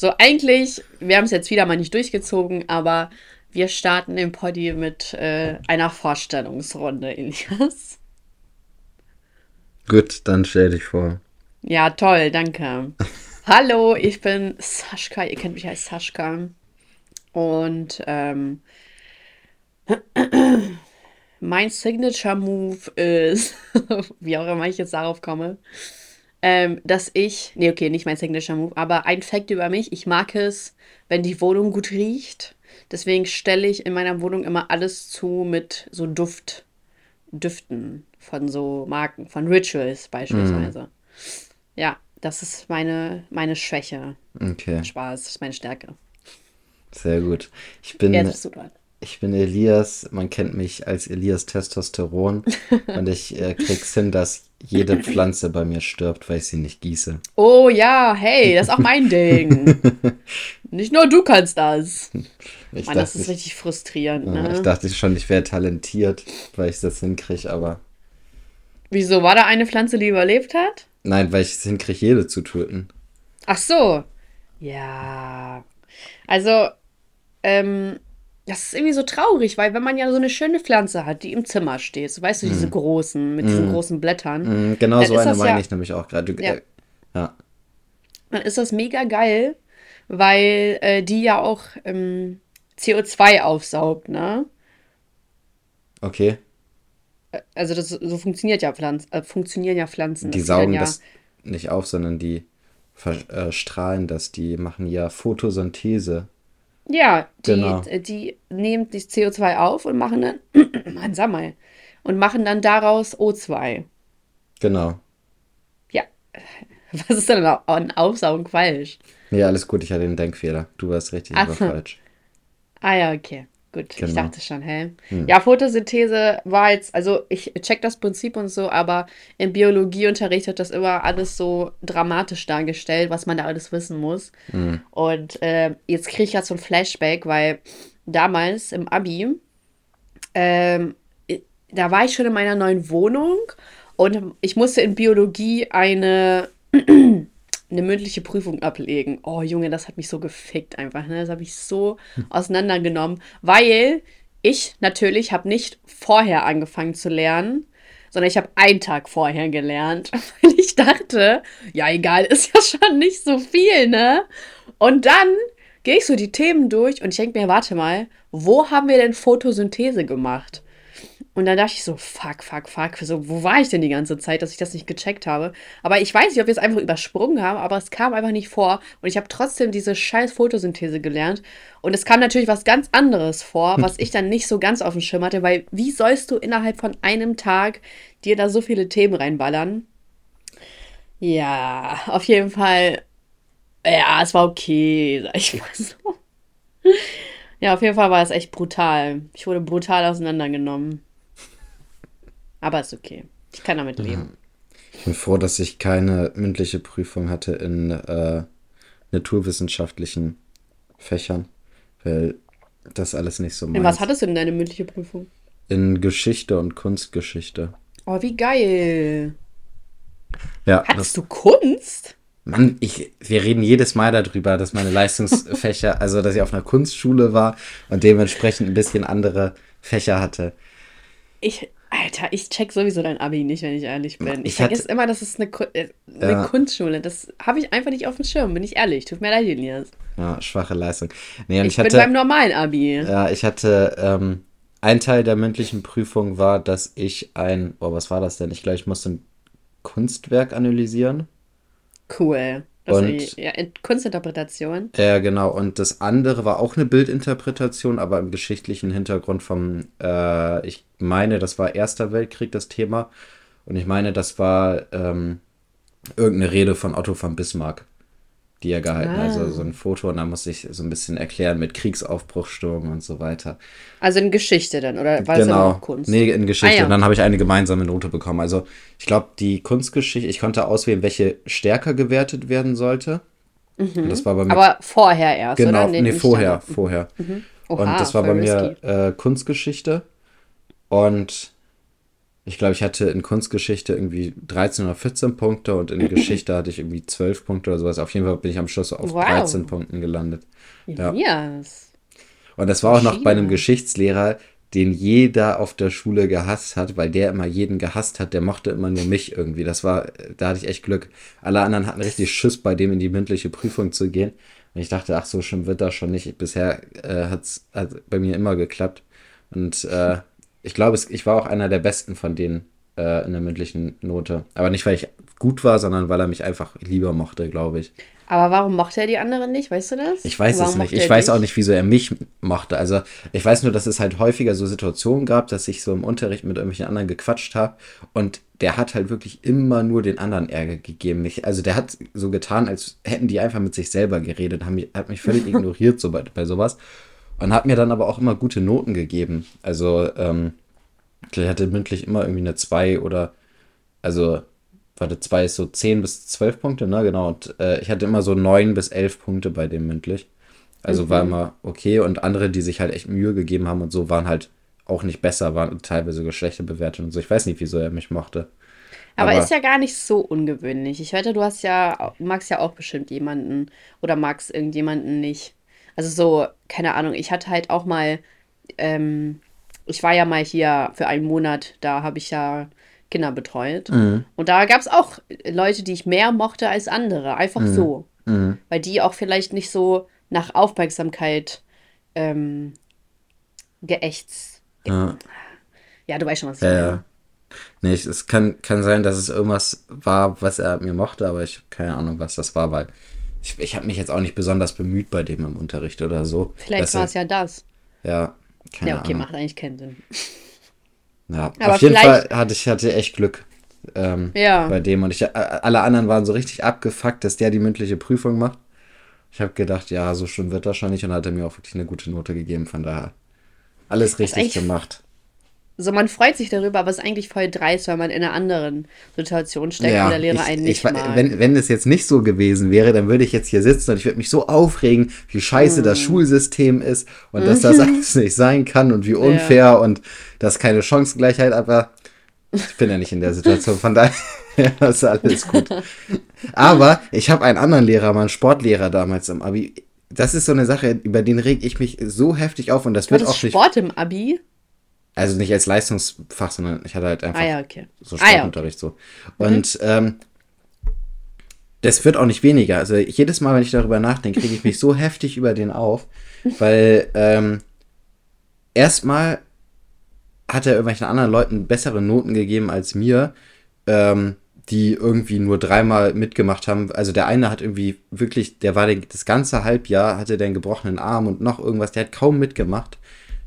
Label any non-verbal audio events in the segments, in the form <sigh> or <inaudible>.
So, eigentlich, wir haben es jetzt wieder mal nicht durchgezogen, aber wir starten den Poddy mit äh, einer Vorstellungsrunde, Elias. Gut, dann stell dich vor. Ja, toll, danke. <laughs> Hallo, ich bin Saschka, ihr kennt mich als Saschka. Und ähm, <clears throat> mein Signature Move ist, <laughs> wie auch immer ich jetzt darauf komme, ähm, dass ich, nee, okay, nicht mein Signature Move, aber ein Fact über mich, ich mag es, wenn die Wohnung gut riecht. Deswegen stelle ich in meiner Wohnung immer alles zu mit so Duft, Düften von so Marken, von Rituals beispielsweise. Mm. Ja, das ist meine, meine Schwäche. Okay. Spaß, ist meine Stärke. Sehr gut. Ich bin, ich bin Elias, man kennt mich als Elias Testosteron <laughs> und ich äh, krieg's hin, dass jede Pflanze bei mir stirbt, weil ich sie nicht gieße. Oh ja, hey, das ist auch mein <laughs> Ding. nicht nur du kannst das. Ich Mann, das ist ich, richtig frustrierend. Ne? Ich dachte schon, ich wäre talentiert, weil ich das hinkriege, aber. Wieso? War da eine Pflanze, die überlebt hat? Nein, weil ich es hinkriege, jede zu töten. Ach so. Ja. Also, ähm, das ist irgendwie so traurig, weil wenn man ja so eine schöne Pflanze hat, die im Zimmer steht, so weißt du, diese mm. großen, mit mm. diesen großen Blättern. Mm, genau so eine meine ja, ich nämlich auch gerade. Ja. Äh, ja. Dann ist das mega geil, weil äh, die ja auch ähm, CO2 aufsaugt, ne? Okay. Äh, also das, so funktioniert ja Pflanzen, äh, funktionieren ja Pflanzen. Die saugen ja das nicht auf, sondern die verstrahlen das, die machen ja Photosynthese. Ja, die, genau. die nehmen das CO2 auf und machen dann, <clears throat> Mann, sag mal, und machen dann daraus O2. Genau. Ja. <laughs> Was ist denn an Aufsaugen falsch? Ja, alles gut, ich hatte den Denkfehler. Du warst richtig, aber falsch. Ah ja, okay. Gut, genau. ich dachte schon, hä? Hm. Ja, Photosynthese war jetzt, also ich check das Prinzip und so, aber im Biologieunterricht wird das immer alles so dramatisch dargestellt, was man da alles wissen muss. Hm. Und äh, jetzt kriege ich ja so ein Flashback, weil damals im Abi, ähm, da war ich schon in meiner neuen Wohnung und ich musste in Biologie eine eine mündliche Prüfung ablegen. Oh Junge, das hat mich so gefickt einfach. Ne? Das habe ich so auseinandergenommen, weil ich natürlich habe nicht vorher angefangen zu lernen, sondern ich habe einen Tag vorher gelernt, <laughs> weil ich dachte, ja egal, ist ja schon nicht so viel, ne? Und dann gehe ich so die Themen durch und ich denke mir, warte mal, wo haben wir denn Photosynthese gemacht? Und dann dachte ich so, fuck, fuck, fuck, so, wo war ich denn die ganze Zeit, dass ich das nicht gecheckt habe? Aber ich weiß nicht, ob wir es einfach übersprungen haben, aber es kam einfach nicht vor. Und ich habe trotzdem diese scheiß Photosynthese gelernt. Und es kam natürlich was ganz anderes vor, was ich dann nicht so ganz auf dem Schirm hatte, weil wie sollst du innerhalb von einem Tag dir da so viele Themen reinballern? Ja, auf jeden Fall. Ja, es war okay, sag ich mal so. Ja, auf jeden Fall war es echt brutal. Ich wurde brutal auseinandergenommen. Aber ist okay. Ich kann damit leben. Ich bin froh, dass ich keine mündliche Prüfung hatte in äh, naturwissenschaftlichen Fächern, weil das alles nicht so meins. In was hattest du denn deine mündliche Prüfung? In Geschichte und Kunstgeschichte. Oh, wie geil. Ja. Hattest du Kunst? Mann, ich, wir reden jedes Mal darüber, dass meine Leistungsfächer, <laughs> also dass ich auf einer Kunstschule war und dementsprechend ein bisschen andere Fächer hatte. Ich, Alter, ich check sowieso dein Abi nicht, wenn ich ehrlich bin. Ich, ich vergesse immer, dass es eine, äh, eine ja. Kunstschule. Das habe ich einfach nicht auf dem Schirm, bin ich ehrlich. Tut mir leid, Elias. Ja, schwache Leistung. Nee, ich, ich hatte, bin beim normalen Abi. Ja, ich hatte, ähm, ein Teil der mündlichen Prüfung war, dass ich ein, oh, was war das denn? Ich glaube, ich musste ein Kunstwerk analysieren. Cool. Also und, ja, Kunstinterpretation. Ja, genau. Und das andere war auch eine Bildinterpretation, aber im geschichtlichen Hintergrund vom, äh, ich meine, das war Erster Weltkrieg das Thema. Und ich meine, das war ähm, irgendeine Rede von Otto von Bismarck die er gehalten hat. Also ah. Also so ein Foto und da muss ich so ein bisschen erklären mit Kriegsaufbruchstörungen und so weiter. Also in Geschichte dann, oder war genau. das Kunst? Nee, in Geschichte. Ah, ja. Und dann habe ich eine gemeinsame Note bekommen. Also ich glaube, die Kunstgeschichte, ich konnte auswählen, welche stärker gewertet werden sollte. Mhm. das war bei mir, Aber vorher erst, genau, oder? Nee, nee vorher, vorher. Mhm. Oha, und das war bei mir äh, Kunstgeschichte. Und Ich glaube, ich hatte in Kunstgeschichte irgendwie 13 oder 14 Punkte und in <laughs> Geschichte hatte ich irgendwie 12 Punkte oder sowas. Auf jeden Fall bin ich am Schluss auf wow. 13 Punkten gelandet. Ja. Yes. Und das war auch noch bei einem Geschichtslehrer, den jeder auf der Schule gehasst hat, weil der immer jeden gehasst hat, der mochte immer nur mich irgendwie. Das war, da hatte ich echt Glück. Alle anderen hatten richtig Schiss, bei dem in die mündliche Prüfung zu gehen. Und ich dachte, ach so schlimm wird das schon nicht. Bisher äh, hat es bei mir immer geklappt. Und äh, ich glaube, ich war auch einer der besten von denen äh, in der mündlichen Note. Aber nicht, weil ich gut war, sondern weil er mich einfach lieber mochte, glaube ich. Aber warum mochte er die anderen nicht? Weißt du das? Ich weiß warum es nicht. Ich weiß dich? auch nicht, wieso er mich mochte. Also ich weiß nur, dass es halt häufiger so Situationen gab, dass ich so im Unterricht mit irgendwelchen anderen gequatscht habe und der hat halt wirklich immer nur den anderen Ärger gegeben. Mich, also der hat so getan, als hätten die einfach mit sich selber geredet, haben mich, hat mich völlig <laughs> ignoriert so bei, bei sowas und hat mir dann aber auch immer gute Noten gegeben. Also ähm, ich hatte mündlich immer irgendwie eine 2 oder also warte, 2 ist so 10 bis 12 Punkte, ne? Genau. Und äh, ich hatte immer so 9 bis 11 Punkte bei dem mündlich. Also mhm. war immer okay. Und andere, die sich halt echt Mühe gegeben haben und so, waren halt auch nicht besser, waren teilweise sogar schlechte Bewertungen und so. Ich weiß nicht, wieso er mich mochte. Aber, Aber ist ja gar nicht so ungewöhnlich. Ich wette, du hast ja, magst ja auch bestimmt jemanden oder magst irgendjemanden nicht. Also so, keine Ahnung, ich hatte halt auch mal, ähm, ich war ja mal hier für einen Monat, da habe ich ja Kinder betreut. Mhm. Und da gab es auch Leute, die ich mehr mochte als andere. Einfach mhm. so. Mhm. Weil die auch vielleicht nicht so nach Aufmerksamkeit ähm, geächtzt. Ja. ja, du weißt schon, was ich ja, meine. Ja. Nee, es kann, kann sein, dass es irgendwas war, was er mir mochte, aber ich habe keine Ahnung, was das war, weil ich, ich habe mich jetzt auch nicht besonders bemüht bei dem im Unterricht oder so. Vielleicht war es ja das. Ja, keine Ja, okay, Ahnung. macht eigentlich keinen Sinn. Ja, Aber auf jeden Fall hatte ich hatte echt Glück ähm, ja. bei dem. Und ich, alle anderen waren so richtig abgefuckt, dass der die mündliche Prüfung macht. Ich habe gedacht, ja, so schlimm wird das schon nicht und hat er mir auch wirklich eine gute Note gegeben. Von daher alles richtig gemacht. So, man freut sich darüber, aber es ist eigentlich voll dreist, weil man in einer anderen Situation steckt ja, und der Lehrer ich, einen nicht ich, mag. Wenn, wenn es jetzt nicht so gewesen wäre, dann würde ich jetzt hier sitzen und ich würde mich so aufregen, wie scheiße mm. das Schulsystem ist und dass das <laughs> alles nicht sein kann und wie unfair ja. und dass keine Chancengleichheit, aber ich bin ja nicht in der Situation, von daher <laughs> ist alles gut. <laughs> Aber ich habe einen anderen Lehrer, meinen Sportlehrer damals im Abi. Das ist so eine Sache, über den reg ich mich so heftig auf und das du wird auch nicht. Sport im Abi? Also nicht als Leistungsfach, sondern ich hatte halt einfach ah, ja, okay. so Sportunterricht ah, ja, okay. so. Und mhm. ähm, das wird auch nicht weniger. Also jedes Mal, wenn ich darüber nachdenke, kriege ich mich so <laughs> heftig über den auf, weil ähm, erstmal hat er irgendwelchen anderen Leuten bessere Noten gegeben als mir, ähm, die irgendwie nur dreimal mitgemacht haben. Also der eine hat irgendwie wirklich, der war den, das ganze Halbjahr, hatte den gebrochenen Arm und noch irgendwas, der hat kaum mitgemacht.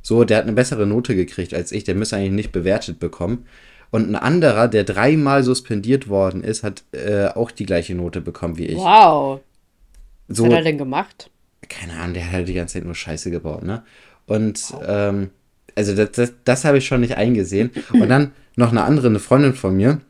So, der hat eine bessere Note gekriegt als ich, der müsste eigentlich nicht bewertet bekommen. Und ein anderer, der dreimal suspendiert worden ist, hat äh, auch die gleiche Note bekommen wie ich. Wow. Was so, hat er denn gemacht? Keine Ahnung, der hat halt die ganze Zeit nur Scheiße gebaut, ne? Und, wow. ähm, also das, das, das habe ich schon nicht eingesehen. Und dann noch eine andere, eine Freundin von mir,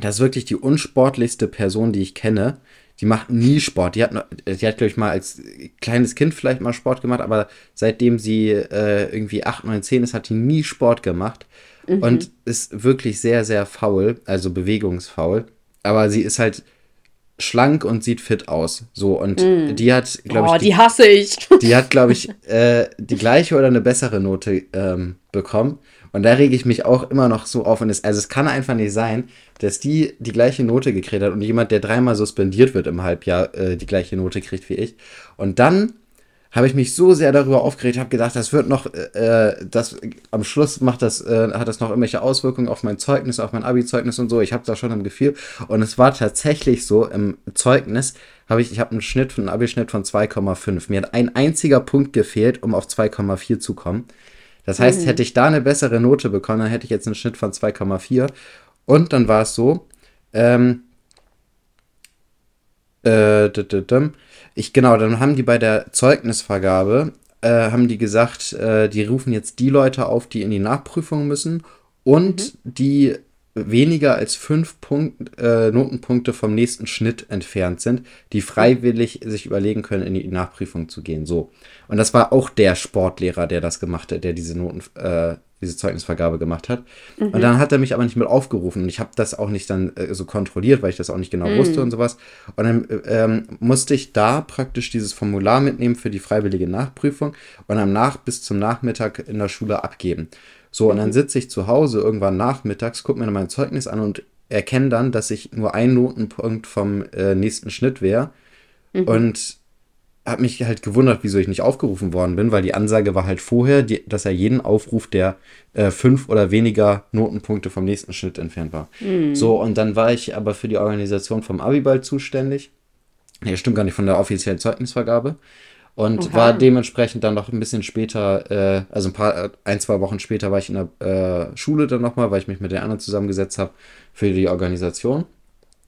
das ist wirklich die unsportlichste Person, die ich kenne die macht nie Sport. Die hat, die hat glaube ich, mal als kleines Kind vielleicht mal Sport gemacht, aber seitdem sie äh, irgendwie 8, 9, 10 ist, hat die nie Sport gemacht. Mhm. Und ist wirklich sehr, sehr faul, also bewegungsfaul. Aber sie ist halt schlank und sieht fit aus. So, und mm. die hat, glaube ich. Oh, die, die, hasse ich. Die hat, glaube ich, äh, die gleiche oder eine bessere Note ähm, bekommen. Und da rege ich mich auch immer noch so auf. Und es, also es kann einfach nicht sein, dass die die gleiche Note gekriegt hat und jemand, der dreimal suspendiert wird im Halbjahr, äh, die gleiche Note kriegt wie ich. Und dann habe ich mich so sehr darüber aufgeregt, habe gedacht, das wird noch, äh, das am Schluss macht das, äh, hat das noch irgendwelche Auswirkungen auf mein Zeugnis, auf mein Abi-Zeugnis und so. Ich habe da schon im Gefühl. Und es war tatsächlich so im Zeugnis habe ich, ich habe einen Schnitt, einen Abi-Schnitt von 2,5. Mir hat ein einziger Punkt gefehlt, um auf 2,4 zu kommen. Das heißt, mhm. hätte ich da eine bessere Note bekommen, dann hätte ich jetzt einen Schnitt von 2,4. Und dann war es so, ähm, äh, ich, genau, dann haben die bei der Zeugnisvergabe, äh, haben die gesagt, äh, die rufen jetzt die Leute auf, die in die Nachprüfung müssen und mhm. die weniger als fünf Punkt, äh, Notenpunkte vom nächsten Schnitt entfernt sind, die freiwillig sich überlegen können, in die Nachprüfung zu gehen. So. Und das war auch der Sportlehrer, der das gemacht hat, der diese Noten, äh, diese Zeugnisvergabe gemacht hat. Mhm. Und dann hat er mich aber nicht mit aufgerufen. Und ich habe das auch nicht dann äh, so kontrolliert, weil ich das auch nicht genau mhm. wusste und sowas. Und dann äh, ähm, musste ich da praktisch dieses Formular mitnehmen für die freiwillige Nachprüfung und am Nach bis zum Nachmittag in der Schule abgeben. So, und dann mhm. sitze ich zu Hause irgendwann nachmittags, gucke mir mein Zeugnis an und erkenne dann, dass ich nur ein Notenpunkt vom äh, nächsten Schnitt wäre. Mhm. Und habe mich halt gewundert, wieso ich nicht aufgerufen worden bin, weil die Ansage war halt vorher, die, dass er jeden aufruft, der äh, fünf oder weniger Notenpunkte vom nächsten Schnitt entfernt war. Mhm. So, und dann war ich aber für die Organisation vom Abiball zuständig. Nee, stimmt gar nicht, von der offiziellen Zeugnisvergabe. Und Oha. war dementsprechend dann noch ein bisschen später, äh, also ein paar, ein, zwei Wochen später war ich in der äh, Schule dann nochmal, weil ich mich mit den anderen zusammengesetzt habe für die Organisation.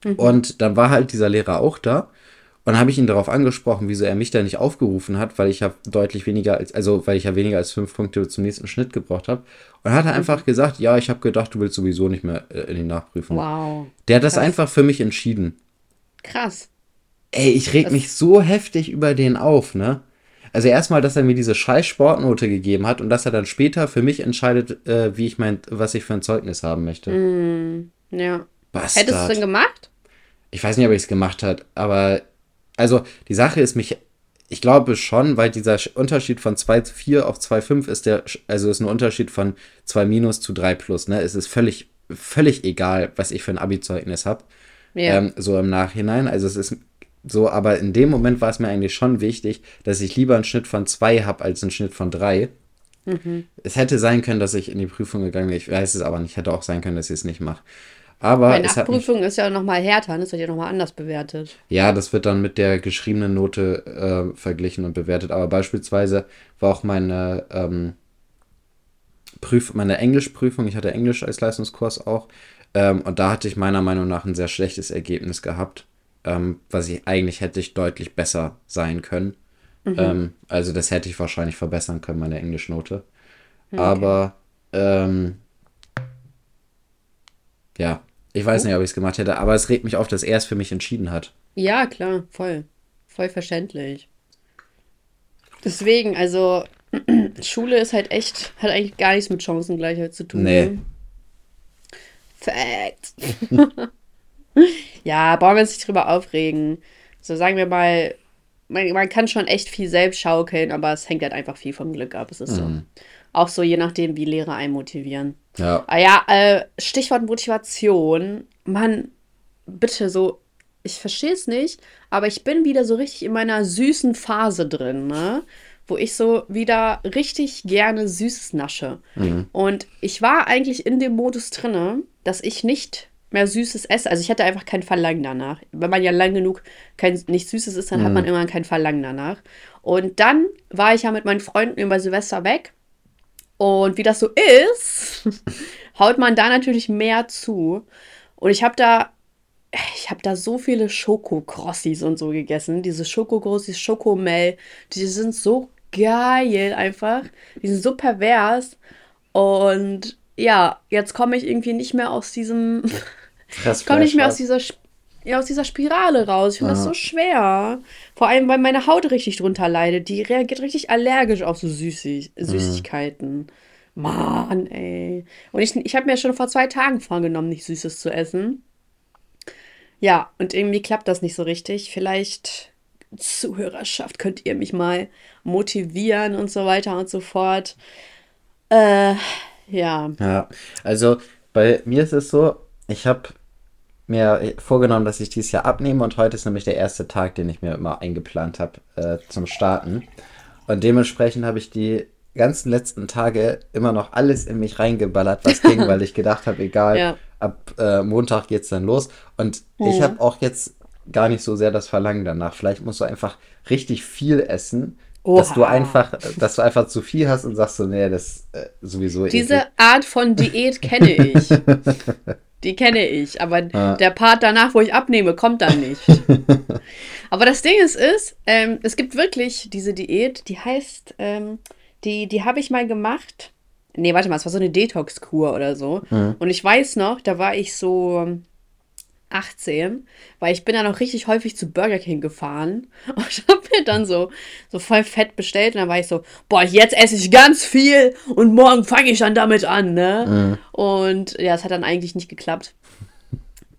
Mhm. Und dann war halt dieser Lehrer auch da. Und dann habe ich ihn darauf angesprochen, wieso er mich da nicht aufgerufen hat, weil ich ja deutlich weniger als, also weil ich ja weniger als fünf Punkte zum nächsten Schnitt gebraucht habe. Und hat er einfach gesagt, ja, ich habe gedacht, du willst sowieso nicht mehr äh, in die Nachprüfung. Wow. Der hat Krass. das einfach für mich entschieden. Krass. Ey, ich reg das mich so heftig über den auf, ne? Also erstmal, dass er mir diese scheiß Sportnote gegeben hat und dass er dann später für mich entscheidet, äh, wie ich mein, was ich für ein Zeugnis haben möchte. Mm, ja. Bastard. Hättest du es denn gemacht? Ich weiß nicht, ob ich es gemacht hat, aber also die Sache ist mich, ich glaube schon, weil dieser Unterschied von 2 zu 4 auf 2,5 ist der, also ist ein Unterschied von 2 minus zu 3 plus, ne? Es ist völlig, völlig egal, was ich für ein Abi-Zeugnis habe. Ja. Ähm, so im Nachhinein. Also es ist so, aber in dem Moment war es mir eigentlich schon wichtig, dass ich lieber einen Schnitt von 2 habe als einen Schnitt von 3. Mhm. Es hätte sein können, dass ich in die Prüfung gegangen bin. Ich weiß es aber nicht. Hätte auch sein können, dass ich es nicht mache. Aber Bei Nachprüfung ist ja nochmal härter, das wird ja nochmal anders bewertet. Ja, das wird dann mit der geschriebenen Note äh, verglichen und bewertet. Aber beispielsweise war auch meine, ähm, Prüf meine Englischprüfung, ich hatte Englisch als Leistungskurs auch, ähm, und da hatte ich meiner Meinung nach ein sehr schlechtes Ergebnis gehabt, ähm, was ich eigentlich hätte ich deutlich besser sein können. Mhm. Ähm, also das hätte ich wahrscheinlich verbessern können, meine Englischnote. Okay. Aber ähm, ja, ich weiß oh. nicht, ob ich es gemacht hätte, aber es regt mich auf, dass er es für mich entschieden hat. Ja, klar, voll. Voll verständlich. Deswegen, also, <clears throat> Schule ist halt echt, hat eigentlich gar nichts mit Chancengleichheit zu tun. Nee. Ne? Fact. <laughs> ja, brauchen wir uns nicht drüber aufregen. So sagen wir mal, man, man, kann schon echt viel selbst schaukeln, aber es hängt halt einfach viel vom Glück ab. Es ist mhm. so. Auch so, je nachdem, wie Lehrer einen motivieren. Ja. Ah ja, äh, Stichwort Motivation. Mann, bitte so, ich verstehe es nicht, aber ich bin wieder so richtig in meiner süßen Phase drin, ne? Wo ich so wieder richtig gerne Süßes nasche. Mhm. Und ich war eigentlich in dem Modus drinne, dass ich nicht mehr Süßes esse. Also ich hatte einfach kein Verlangen danach. Wenn man ja lang genug kein, nicht Süßes isst, dann mhm. hat man immer kein Verlangen danach. Und dann war ich ja mit meinen Freunden über Silvester weg und wie das so ist, <laughs> haut man da natürlich mehr zu. Und ich habe da, ich habe da so viele Schokokrossis und so gegessen. Diese Schokokrossis, Schokomel, die sind so geil einfach. Die sind so pervers. Und ja, jetzt komme ich irgendwie nicht mehr aus diesem. ich <laughs> komme nicht mehr aus dieser aus dieser Spirale raus. Ich finde das so schwer. Vor allem, weil meine Haut richtig drunter leidet. Die reagiert richtig allergisch auf so Süßig Süßigkeiten. Mhm. Mann, ey. Und ich, ich habe mir schon vor zwei Tagen vorgenommen, nicht Süßes zu essen. Ja, und irgendwie klappt das nicht so richtig. Vielleicht, Zuhörerschaft, könnt ihr mich mal motivieren und so weiter und so fort. Äh, ja. Ja, also bei mir ist es so, ich habe mir vorgenommen, dass ich dieses Jahr abnehme und heute ist nämlich der erste Tag, den ich mir immer eingeplant habe äh, zum Starten. Und dementsprechend habe ich die ganzen letzten Tage immer noch alles in mich reingeballert, was ging, <laughs> weil ich gedacht habe, egal, ja. ab äh, Montag es dann los. Und ja. ich habe auch jetzt gar nicht so sehr das Verlangen danach. Vielleicht musst du einfach richtig viel essen, Oha. dass du einfach, dass du einfach zu viel hast und sagst so, nee, das äh, sowieso. Diese eklig. Art von Diät kenne ich. <laughs> Die kenne ich, aber ah. der Part danach, wo ich abnehme, kommt dann nicht. <laughs> aber das Ding ist, ist ähm, es gibt wirklich diese Diät, die heißt, ähm, die, die habe ich mal gemacht. Nee, warte mal, es war so eine Detox-Kur oder so. Mhm. Und ich weiß noch, da war ich so 18, weil ich bin ja noch richtig häufig zu Burger King gefahren <laughs> und ich habe mir dann so, so voll fett bestellt und dann war ich so, boah, jetzt esse ich ganz viel und morgen fange ich dann damit an, ne? Mhm. Und ja, es hat dann eigentlich nicht geklappt.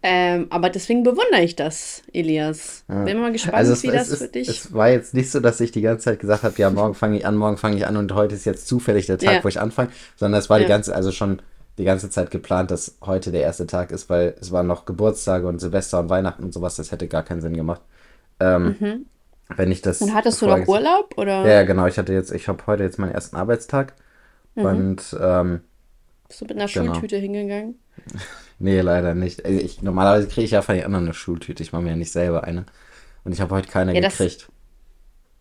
Ähm, aber deswegen bewundere ich das, Elias. Ja. Bin mal gespannt, also es, wie das es, für dich. Es war jetzt nicht so, dass ich die ganze Zeit gesagt habe, ja, morgen fange ich an, morgen fange ich an und heute ist jetzt zufällig der Tag, ja. wo ich anfange, sondern es war ja. die ganze, also schon die ganze Zeit geplant, dass heute der erste Tag ist, weil es waren noch Geburtstage und Silvester und Weihnachten und sowas, das hätte gar keinen Sinn gemacht. Ähm, mhm. Wenn ich das. Und hattest du noch Urlaub oder? Ja, genau. Ich hatte jetzt, ich habe heute jetzt meinen ersten Arbeitstag mhm. und ähm, bist du mit einer genau. Schultüte hingegangen? <laughs> nee, leider nicht. Also ich, normalerweise kriege ich ja von den anderen eine Schultüte. Ich mache mir ja nicht selber eine. Und ich habe heute keine ja, gekriegt.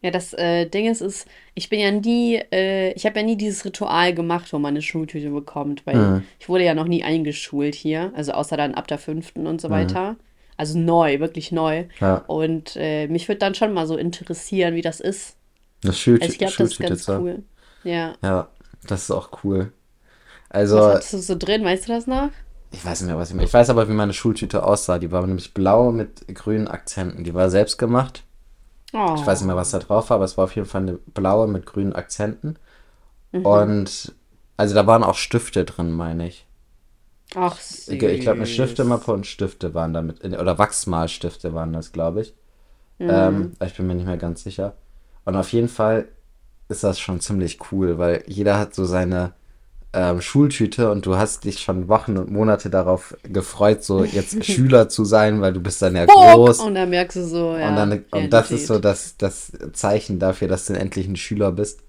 Ja, das äh, Ding ist, ist, ich bin ja nie, äh, ich habe ja nie dieses Ritual gemacht, wo man eine Schultüte bekommt, weil mhm. ich wurde ja noch nie eingeschult hier, also außer dann ab der fünften und so mhm. weiter. Also neu, wirklich neu. Ja. Und äh, mich würde dann schon mal so interessieren, wie das ist. Das Schultüte. Also ich glaube, das ist ganz cool. Ja. Ja, das ist auch cool. Also. Was hattest du so drin, weißt du das noch? Ich weiß nicht mehr, was ich meine. Ich weiß aber, wie meine Schultüte aussah. Die war nämlich blau mit grünen Akzenten. Die war selbst gemacht. Oh. Ich weiß nicht mehr, was da drauf war, aber es war auf jeden Fall eine blaue mit grünen Akzenten. Mhm. Und also da waren auch Stifte drin, meine ich. Ach, süß. Ich, ich glaube, eine Stiftemappe und Stifte waren damit. Oder Wachsmalstifte waren das, glaube ich. Mhm. Ähm, ich bin mir nicht mehr ganz sicher. Und auf jeden Fall ist das schon ziemlich cool, weil jeder hat so seine ähm, Schultüte und du hast dich schon Wochen und Monate darauf gefreut, so <laughs> jetzt Schüler zu sein, weil du bist dann ja Bock! groß. Und dann merkst du so, ja. Und, dann, und das ist so das, das Zeichen dafür, dass du endlich ein Schüler bist.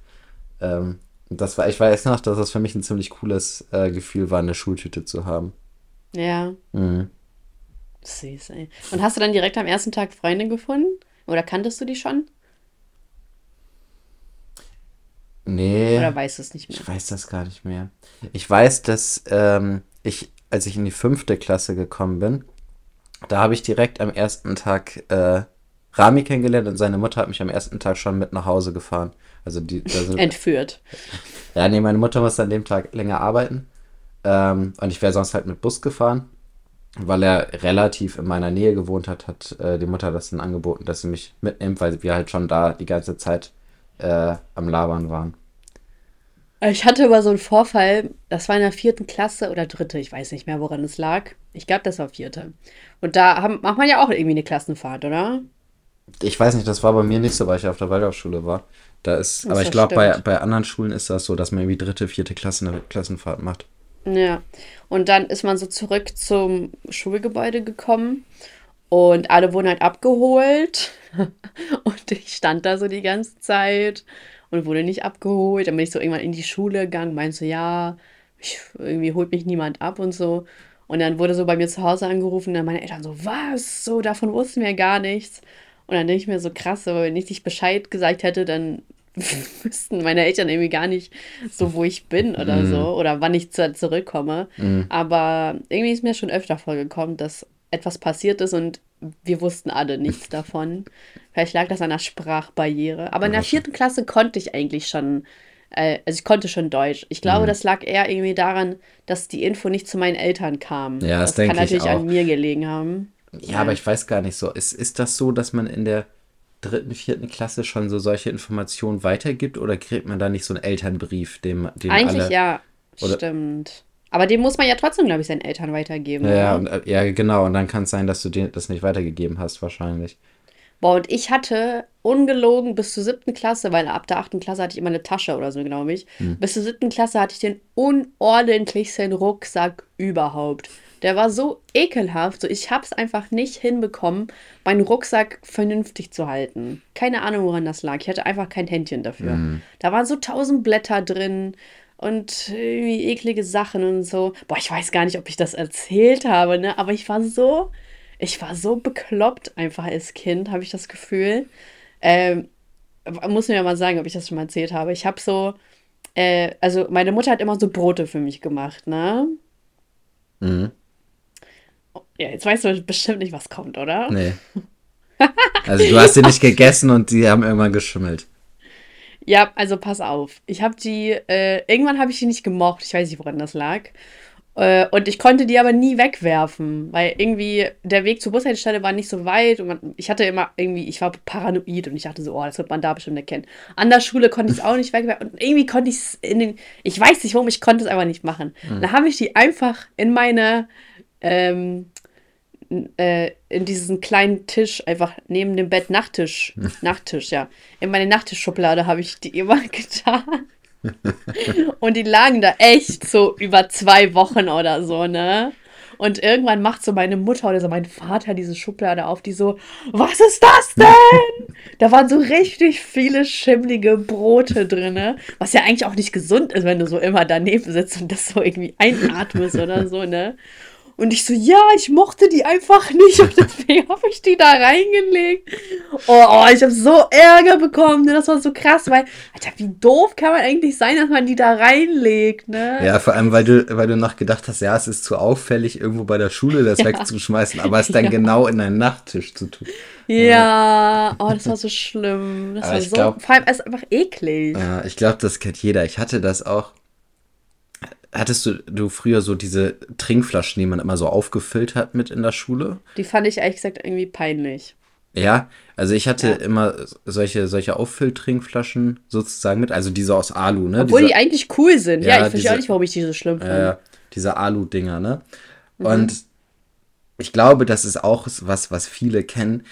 Ähm, das war, ich weiß noch, dass das für mich ein ziemlich cooles äh, Gefühl war, eine Schultüte zu haben. Ja. Mhm. Süß, ey. Und hast du dann direkt am ersten Tag Freunde gefunden? Oder kanntest du die schon? Nee. Oder weißt du es nicht mehr? Ich weiß das gar nicht mehr. Ich weiß, dass ähm, ich, als ich in die fünfte Klasse gekommen bin, da habe ich direkt am ersten Tag äh, Rami kennengelernt und seine Mutter hat mich am ersten Tag schon mit nach Hause gefahren. Also die also, <laughs> entführt. Ja, nee, meine Mutter musste an dem Tag länger arbeiten ähm, und ich wäre sonst halt mit Bus gefahren, weil er relativ in meiner Nähe gewohnt hat, hat äh, die Mutter das dann angeboten, dass sie mich mitnimmt, weil wir halt schon da die ganze Zeit äh, am Labern waren. Ich hatte aber so einen Vorfall, das war in der vierten Klasse oder dritte, ich weiß nicht mehr, woran es lag. Ich glaube, das war vierte. Und da haben, macht man ja auch irgendwie eine Klassenfahrt, oder? Ich weiß nicht, das war bei mir nicht so, weil ich auf der Waldorfschule war. Da ist, das aber ich glaube, bei, bei anderen Schulen ist das so, dass man irgendwie dritte, vierte Klasse eine Klassenfahrt macht. Ja. Und dann ist man so zurück zum Schulgebäude gekommen und alle wurden halt abgeholt. <laughs> und ich stand da so die ganze Zeit und wurde nicht abgeholt. Dann bin ich so irgendwann in die Schule gegangen, meinte so, ja, ich, irgendwie holt mich niemand ab und so. Und dann wurde so bei mir zu Hause angerufen, und dann meine Eltern so, was? So, davon wussten wir gar nichts. Und dann denke ich mir so krass, aber wenn ich nicht Bescheid gesagt hätte, dann <laughs> wüssten meine Eltern irgendwie gar nicht so, wo ich bin oder mm. so oder wann ich zu, zurückkomme. Mm. Aber irgendwie ist mir schon öfter vorgekommen, dass etwas passiert ist und wir wussten alle nichts <laughs> davon. Vielleicht lag das an der Sprachbarriere. Aber in der vierten Klasse konnte ich eigentlich schon, äh, also ich konnte schon Deutsch. Ich glaube, mhm. das lag eher irgendwie daran, dass die Info nicht zu meinen Eltern kam. Ja, das, das kann natürlich an mir gelegen haben. Ja, ja, aber ich weiß gar nicht so. Ist, ist das so, dass man in der dritten, vierten Klasse schon so solche Informationen weitergibt oder kriegt man da nicht so einen Elternbrief, dem, dem Eigentlich alle, ja, oder, stimmt. Aber den muss man ja trotzdem, glaube ich, seinen Eltern weitergeben. Ja, und, äh, ja genau. Und dann kann es sein, dass du dir das nicht weitergegeben hast, wahrscheinlich. Boah, und ich hatte ungelogen bis zur siebten Klasse, weil ab der achten Klasse hatte ich immer eine Tasche oder so, glaube ich. Hm. Bis zur siebten Klasse hatte ich den unordentlichsten Rucksack überhaupt. Der war so ekelhaft. So, ich habe es einfach nicht hinbekommen, meinen Rucksack vernünftig zu halten. Keine Ahnung, woran das lag. Ich hatte einfach kein Händchen dafür. Hm. Da waren so tausend Blätter drin und irgendwie eklige Sachen und so. Boah, ich weiß gar nicht, ob ich das erzählt habe, ne? Aber ich war so, ich war so bekloppt einfach als Kind, habe ich das Gefühl. Ähm, muss mir ja mal sagen, ob ich das schon mal erzählt habe. Ich habe so, äh, also meine Mutter hat immer so Brote für mich gemacht, ne? Mhm. Ja, jetzt weißt du bestimmt nicht, was kommt, oder? Nee. <laughs> Also du hast sie nicht gegessen und die haben irgendwann geschimmelt. Ja, also pass auf. Ich habe die, äh, irgendwann habe ich die nicht gemocht. Ich weiß nicht, woran das lag. Äh, und ich konnte die aber nie wegwerfen, weil irgendwie der Weg zur Bushaltestelle war nicht so weit und man, ich hatte immer irgendwie, ich war paranoid und ich dachte so, oh, das wird man da bestimmt erkennen. An der Schule konnte ich es auch nicht wegwerfen und irgendwie konnte ich es in den, ich weiß nicht warum, ich konnte es einfach nicht machen. Mhm. Dann habe ich die einfach in meine, ähm, äh, in diesen kleinen Tisch, einfach neben dem Bett, Nachttisch, <laughs> Nachttisch, ja, in meine Nachttischschublade habe ich die immer <laughs> getan. und die lagen da echt so über zwei Wochen oder so, ne? Und irgendwann macht so meine Mutter oder so mein Vater diese Schublade auf, die so, was ist das denn? da waren so richtig viele schimmlige Brote drin, was ja eigentlich auch nicht gesund ist, wenn du so immer daneben sitzt und das so irgendwie einatmest oder so, ne? Und ich so, ja, ich mochte die einfach <laughs> nicht und deswegen habe ich die da reingelegt. Oh, oh ich habe so Ärger bekommen, ne? das war so krass, weil, Alter, wie doof kann man eigentlich sein, dass man die da reinlegt, ne? Ja, vor allem, weil du, weil du noch gedacht hast, ja, es ist zu auffällig, irgendwo bei der Schule das <laughs> ja. wegzuschmeißen, aber es <laughs> dann ja. genau in deinen Nachttisch zu tun. Ja, oh, das war so schlimm. Das aber war so, glaub, vor allem, es ist einfach eklig. Ja, ich glaube, das kennt jeder. Ich hatte das auch Hattest du, du früher so diese Trinkflaschen, die man immer so aufgefüllt hat mit in der Schule? Die fand ich ehrlich gesagt irgendwie peinlich. Ja, also ich hatte ja. immer solche, solche Auffülltrinkflaschen sozusagen mit, also diese aus Alu, ne? Obwohl diese, die eigentlich cool sind. Ja, ja ich verstehe auch nicht, warum ich die so schlimm finde. Ja, diese Alu-Dinger, ne? Mhm. Und ich glaube, das ist auch was, was viele kennen.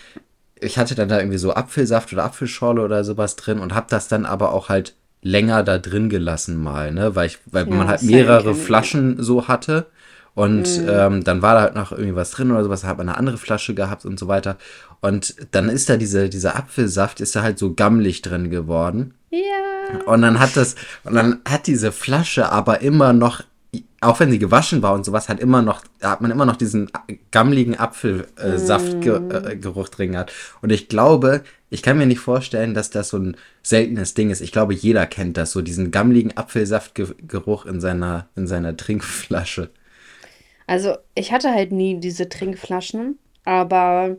Ich hatte dann da irgendwie so Apfelsaft oder Apfelschorle oder sowas drin und habe das dann aber auch halt länger da drin gelassen mal, ne? Weil ich, weil ja, man halt mehrere Flaschen so hatte. Und mhm. ähm, dann war da halt noch irgendwie was drin oder sowas, hat man eine andere Flasche gehabt und so weiter. Und dann ist da diese, dieser Apfelsaft, ist da halt so gammelig drin geworden. Ja. Und dann hat das, und dann hat diese Flasche aber immer noch auch wenn sie gewaschen war und sowas, hat immer noch, hat man immer noch diesen gammligen Apfelsaftgeruch mm. äh, drin gehabt. Und ich glaube, ich kann mir nicht vorstellen, dass das so ein seltenes Ding ist. Ich glaube, jeder kennt das, so diesen gammligen Apfelsaftgeruch in seiner, in seiner Trinkflasche. Also, ich hatte halt nie diese Trinkflaschen, aber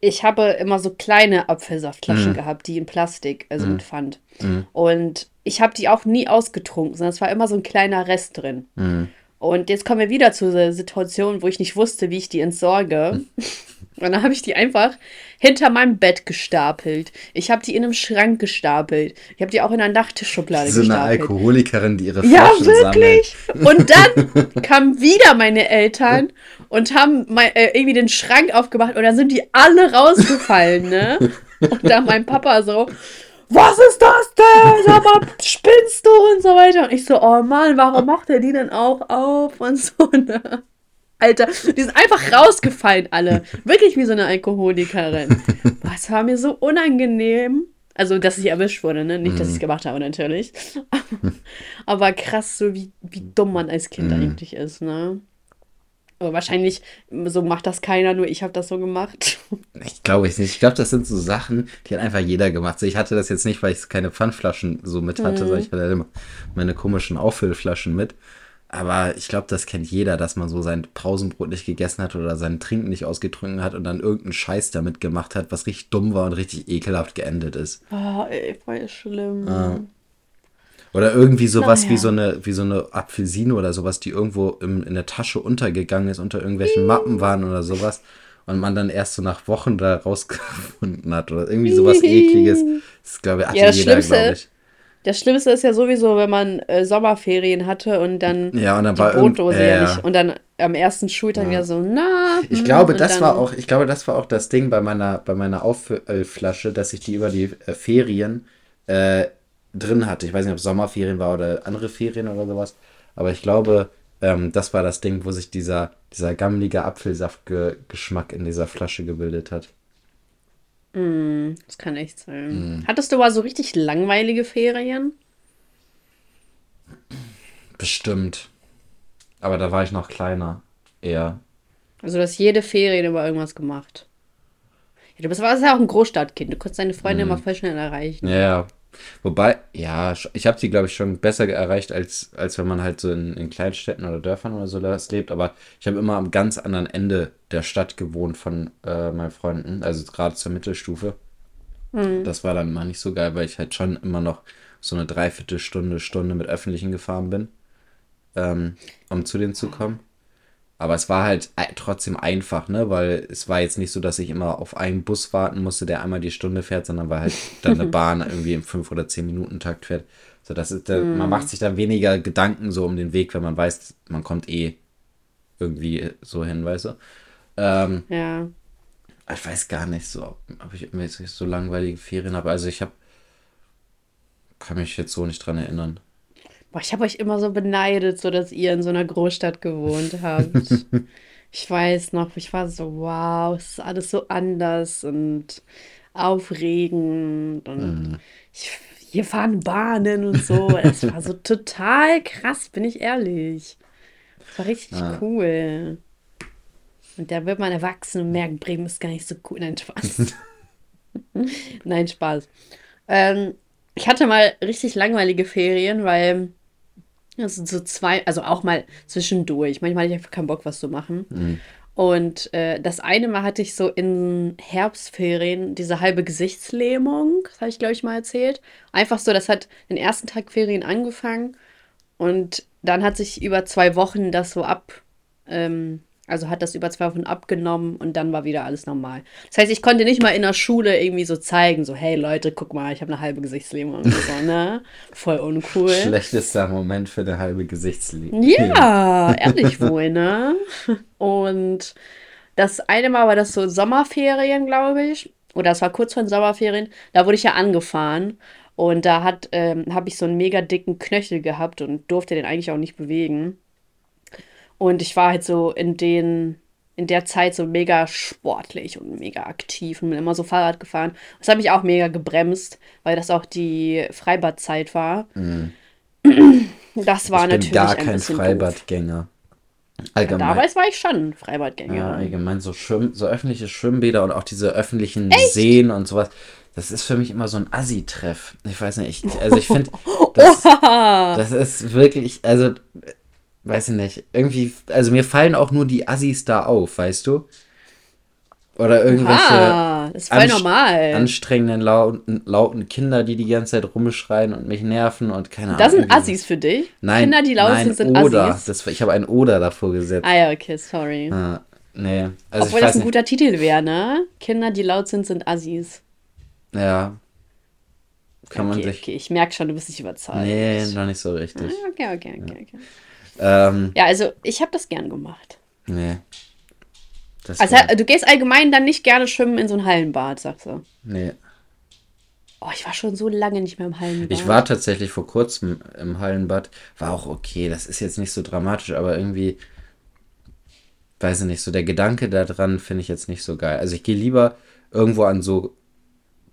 ich habe immer so kleine Apfelsaftflaschen mm. gehabt, die in Plastik, also mm. mit Pfand. Mm. Und ich habe die auch nie ausgetrunken, sondern es war immer so ein kleiner Rest drin. Mhm. Und jetzt kommen wir wieder zu der Situation, wo ich nicht wusste, wie ich die entsorge. <laughs> Und dann habe ich die einfach hinter meinem Bett gestapelt. Ich habe die in einem Schrank gestapelt. Ich habe die auch in einer Nachttischschublade so gestapelt. So eine Alkoholikerin, die ihre Flaschen Ja, wirklich. Sammelt. Und dann <laughs> kamen wieder meine Eltern und haben mein, äh, irgendwie den Schrank aufgemacht und dann sind die alle rausgefallen, ne? <laughs> Und dann mein Papa so, was ist das denn? Sag mal, spinnst du und so weiter. Und ich so, oh Mann, warum macht er die denn auch auf und so, ne? Alter, die sind einfach rausgefallen, alle. Wirklich wie so eine Alkoholikerin. Was war mir so unangenehm. Also, dass ich erwischt wurde, ne? Nicht, dass ich es mhm. gemacht habe, natürlich. <laughs> Aber krass, so wie, wie dumm man als Kind mm. eigentlich ist, ne? Aber wahrscheinlich, so macht das keiner, nur ich habe das so gemacht. <laughs> Ich glaube es nicht. Ich glaube, das sind so Sachen, die hat einfach jeder gemacht. Ich hatte das jetzt nicht, weil ich keine Pfandflaschen so mit hatte, mhm. sondern ich hatte immer meine komischen Auffüllflaschen mit. Aber ich glaube, das kennt jeder, dass man so sein Pausenbrot nicht gegessen hat oder seinen Trinken nicht ausgetrunken hat und dann irgendeinen Scheiß damit gemacht hat, was richtig dumm war und richtig ekelhaft geendet ist. Oh, ey, voll schlimm. Ah. Oder irgendwie sowas wie so eine, wie so eine Apfelsine oder sowas, die irgendwo im, in der Tasche untergegangen ist, unter irgendwelchen Mappen waren oder sowas. Und man dann erst so nach Wochen da rausgefunden hat. Oder irgendwie sowas ekliges. Das glaube ich, ja, das jeder, glaube ich. Das Schlimmste ist ja sowieso, wenn man äh, Sommerferien hatte und dann, ja, und dann die Brotdose äh, ja nicht. Und dann am ersten Schultag ja. so, na. Ich glaube, das war auch, ich glaube, das war auch das Ding bei meiner, bei meiner Auffüllflasche, dass ich die über die äh, Ferien äh, drin hatte. Ich weiß nicht, ob es Sommerferien war oder andere Ferien oder sowas. Aber ich glaube, ähm, das war das Ding, wo sich dieser, dieser gammelige Apfelsaftgeschmack in dieser Flasche gebildet hat. Mm, das kann echt sein. Mm. Hattest du mal so richtig langweilige Ferien? Bestimmt. Aber da war ich noch kleiner. Eher. Also du hast jede Ferien über irgendwas gemacht. Ja, du bist, warst ja auch ein Großstadtkind. Du konntest deine Freunde mm. immer voll schnell erreichen. Ja, ja. Wobei, ja, ich habe sie, glaube ich, schon besser erreicht, als, als wenn man halt so in, in Kleinstädten oder Dörfern oder so lebt. Aber ich habe immer am ganz anderen Ende der Stadt gewohnt von äh, meinen Freunden, also gerade zur Mittelstufe. Mhm. Das war dann immer nicht so geil, weil ich halt schon immer noch so eine Dreiviertelstunde, Stunde mit Öffentlichen gefahren bin. ähm, um zu denen zu kommen. Aber es war halt trotzdem einfach, ne? Weil es war jetzt nicht so, dass ich immer auf einen Bus warten musste, der einmal die Stunde fährt, sondern weil halt <laughs> dann eine Bahn irgendwie im 5 oder 10 Minuten Takt fährt. So, das ist, mm. man macht sich dann weniger Gedanken so um den Weg, wenn man weiß, man kommt eh irgendwie so hin, weißt du? Ähm, ja. Ich weiß gar nicht so, ob ich so langweilige Ferien habe. Also ich habe, kann mich jetzt so nicht dran erinnern. Boah, ich habe euch immer so beneidet, so dass ihr in so einer Großstadt gewohnt habt. <laughs> ich weiß noch, ich war so, wow, es ist alles so anders und aufregend und mhm. ich, hier fahren Bahnen und so. Es war so <laughs> total krass, bin ich ehrlich. Es war richtig ah. cool. Und da wird man erwachsen und merkt, Bremen ist gar nicht so cool. Nein, Spaß. <laughs> Nein, Spaß. Ähm, ich hatte mal richtig langweilige Ferien, weil also so zwei, also auch mal zwischendurch. Manchmal hatte ich einfach keinen Bock, was zu machen. Mhm. Und äh, das eine Mal hatte ich so in Herbstferien diese halbe Gesichtslähmung, das habe ich, glaube ich, mal erzählt. Einfach so, das hat den ersten Tag Ferien angefangen und dann hat sich über zwei Wochen das so ab, ähm, also hat das über zwei Wochen abgenommen und dann war wieder alles normal. Das heißt, ich konnte nicht mal in der Schule irgendwie so zeigen, so, hey Leute, guck mal, ich habe eine halbe Gesichtslähmung und so, ne? <laughs> Voll uncool. Schlechtester Moment für eine halbe Gesichtslähmung. Ja, ehrlich wohl, ne? Und das eine Mal war das so Sommerferien, glaube ich. Oder es war kurz vor den Sommerferien. Da wurde ich ja angefahren. Und da ähm, habe ich so einen mega dicken Knöchel gehabt und durfte den eigentlich auch nicht bewegen. Und ich war halt so in den, in der Zeit so mega sportlich und mega aktiv und bin immer so Fahrrad gefahren. Das hat mich auch mega gebremst, weil das auch die Freibadzeit war. Mhm. <clears throat> Das war ich bin gar kein Freibadgänger. Allgemein. Ja, damals war ich schon Freibadgänger. Ja, allgemein so, Schwimm, so öffentliche Schwimmbäder und auch diese öffentlichen Echt? Seen und sowas. Das ist für mich immer so ein Assi-Treff. Ich weiß nicht, ich, also ich finde, <laughs> das, das ist wirklich, also weiß ich nicht, irgendwie, also mir fallen auch nur die Assis da auf, weißt du? Oder irgendwelche ah, das ist voll normal. anstrengenden, lauten, lauten Kinder, die die ganze Zeit rumschreien und mich nerven und keine das Ahnung. Das sind Assis für dich? Nein, Kinder, die laut sind, sind oder. Assis? Das, ich habe ein Oder davor gesetzt. Ah ja, okay, sorry. Ah, nee. Also Obwohl das ein nicht. guter Titel wäre, ne? Kinder, die laut sind, sind Assis. Ja. Kann okay, man sich. Okay, ich merke schon, du bist nicht überzeugt. Nee, noch nicht so richtig. Ah, okay, okay, okay, okay. Ähm, ja, also ich habe das gern gemacht. Nee. Das also du gehst allgemein dann nicht gerne schwimmen in so ein Hallenbad, sagst du? Nee. Oh, ich war schon so lange nicht mehr im Hallenbad. Ich war tatsächlich vor kurzem im Hallenbad. War auch okay. Das ist jetzt nicht so dramatisch, aber irgendwie, weiß ich nicht, so der Gedanke daran finde ich jetzt nicht so geil. Also ich gehe lieber irgendwo an so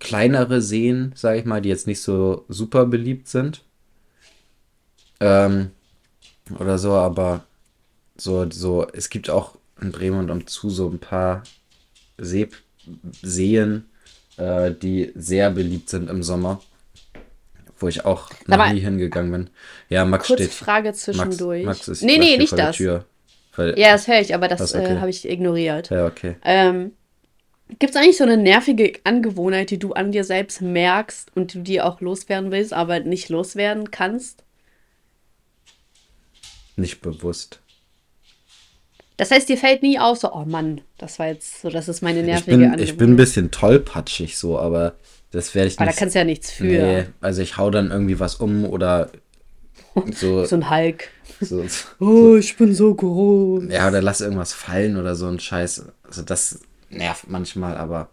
kleinere Seen, sage ich mal, die jetzt nicht so super beliebt sind. Ähm, oder so, aber so, so, es gibt auch in Bremen und umzu so ein paar See, Seen, äh, die sehr beliebt sind im Sommer. Wo ich auch noch Aber nie hingegangen bin. Ja, Max kurze steht. Frage zwischendurch. Max, Max ist nee, nee, nicht das. Tür, weil, ja, das höre ich, aber das okay. äh, habe ich ignoriert. Ja, okay. Ähm, Gibt es eigentlich so eine nervige Angewohnheit, die du an dir selbst merkst und du die auch loswerden willst, aber nicht loswerden kannst? Nicht bewusst. Das heißt, dir fällt nie auf, so, oh Mann, das war jetzt so, das ist meine nervige ich bin, Angewohnheit. Ich bin ein bisschen tollpatschig so, aber das werde ich nicht. Aber da kannst du ja nichts für. Nee, also ich hau dann irgendwie was um oder <laughs> so. so ein Hulk. So, <laughs> so, oh, ich bin so groß. Ja, oder lass irgendwas fallen oder so ein Scheiß. Also das nervt manchmal, aber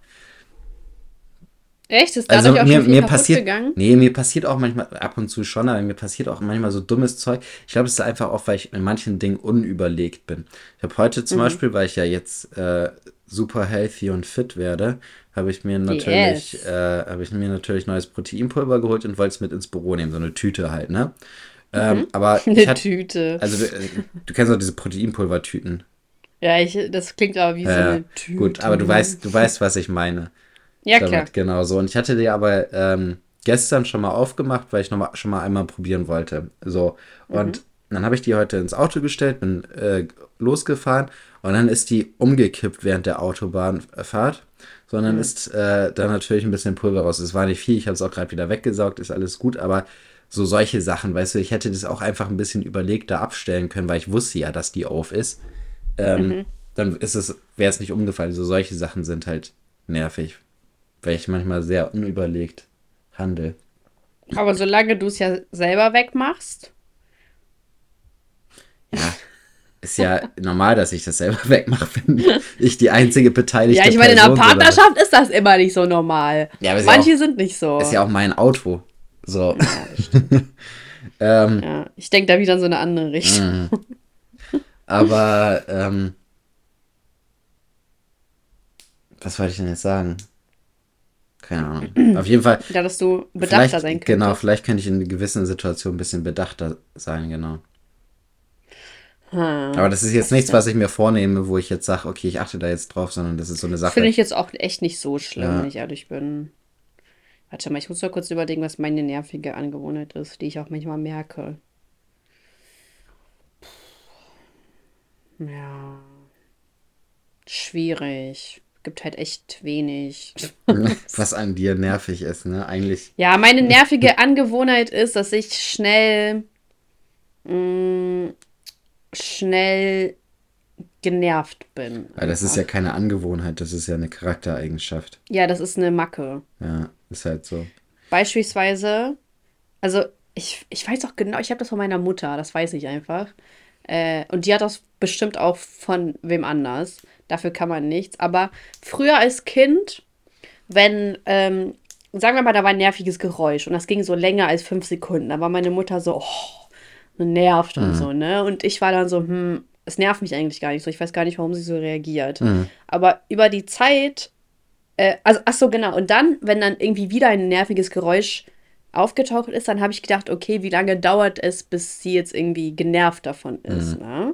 Echt? Ist also mir, mir passiert, gegangen? Nee, mir passiert auch manchmal ab und zu schon, aber mir passiert auch manchmal so dummes Zeug. Ich glaube, es ist einfach auch, weil ich in manchen Dingen unüberlegt bin. Ich habe heute zum mhm. Beispiel, weil ich ja jetzt äh, super healthy und fit werde, habe ich mir natürlich, yes. äh, habe ich mir natürlich neues Proteinpulver geholt und wollte es mit ins Büro nehmen, so eine Tüte halt, ne? Ähm, mhm. aber <laughs> eine hatte, Tüte. Also du, äh, du kennst doch diese Proteinpulvertüten. Ja, ich, das klingt aber wie so eine Tüte. Gut, aber du weißt, du weißt, was ich meine. Ja, damit, klar. Genau so. Und ich hatte die aber ähm, gestern schon mal aufgemacht, weil ich noch mal, schon mal einmal probieren wollte. So. Und mhm. dann habe ich die heute ins Auto gestellt, bin äh, losgefahren und dann ist die umgekippt während der Autobahnfahrt. Sondern mhm. ist äh, da natürlich ein bisschen Pulver raus. Es war nicht viel, ich habe es auch gerade wieder weggesaugt, ist alles gut, aber So solche Sachen, weißt du, ich hätte das auch einfach ein bisschen überlegter abstellen können, weil ich wusste ja, dass die auf ist. Ähm, mhm. Dann ist es, wäre es nicht umgefallen. So solche Sachen sind halt nervig, weil ich manchmal sehr unüberlegt handle. Aber solange du es ja selber wegmachst. Ja, ist ja <laughs> normal, dass ich das selber <laughs> wegmache, wenn ich die einzige beteiligte Ja, ich meine, in einer Partnerschaft bin. ist das immer nicht so normal. Ja, Manche ja auch, sind nicht so. Ist ja auch mein Auto. So. Ja, <laughs> ähm, ja ich denke da wieder in so eine andere Richtung. Mhm. Aber, ähm, was wollte ich denn jetzt sagen? Keine Ahnung. Auf jeden Fall. Ja, dass du bedachter sein könntest. Genau, vielleicht könnte ich in gewissen Situationen ein bisschen bedachter sein, genau. Hm. Aber das ist jetzt das nichts, ist was ich mir vornehme, wo ich jetzt sage, okay, ich achte da jetzt drauf, sondern das ist so eine Sache. Finde ich jetzt auch echt nicht so schlimm, ja. wenn ich ehrlich bin. Warte mal, ich muss mal kurz überlegen, was meine nervige Angewohnheit ist, die ich auch manchmal merke. Ja. Schwierig. Gibt halt echt wenig. <laughs> was an dir nervig ist, ne? Eigentlich. Ja, meine nervige Angewohnheit ist, dass ich schnell mh, mm, schnell genervt bin. Weil das ist ja keine Angewohnheit, das ist ja eine Charaktereigenschaft. Ja, das ist eine Macke. Ja, ist halt so. Beispielsweise, also ich, ich weiß auch genau, ich habe das von meiner Mutter, das weiß ich einfach. Äh, und die hat das bestimmt auch von wem anders. Dafür kann man nichts. Aber früher als Kind, wenn, ähm, sagen wir mal, da war ein nerviges Geräusch und das ging so länger als fünf Sekunden, da war meine Mutter so, oh, nervt und mhm. so, ne? Und ich war dann so, hm, es nervt mich eigentlich gar nicht so. Ich weiß gar nicht, warum sie so reagiert. Mhm. Aber über die Zeit, äh, also, ach so, genau. Und dann, wenn dann irgendwie wieder ein nerviges Geräusch aufgetaucht ist, dann habe ich gedacht, okay, wie lange dauert es, bis sie jetzt irgendwie genervt davon ist, mhm. ne?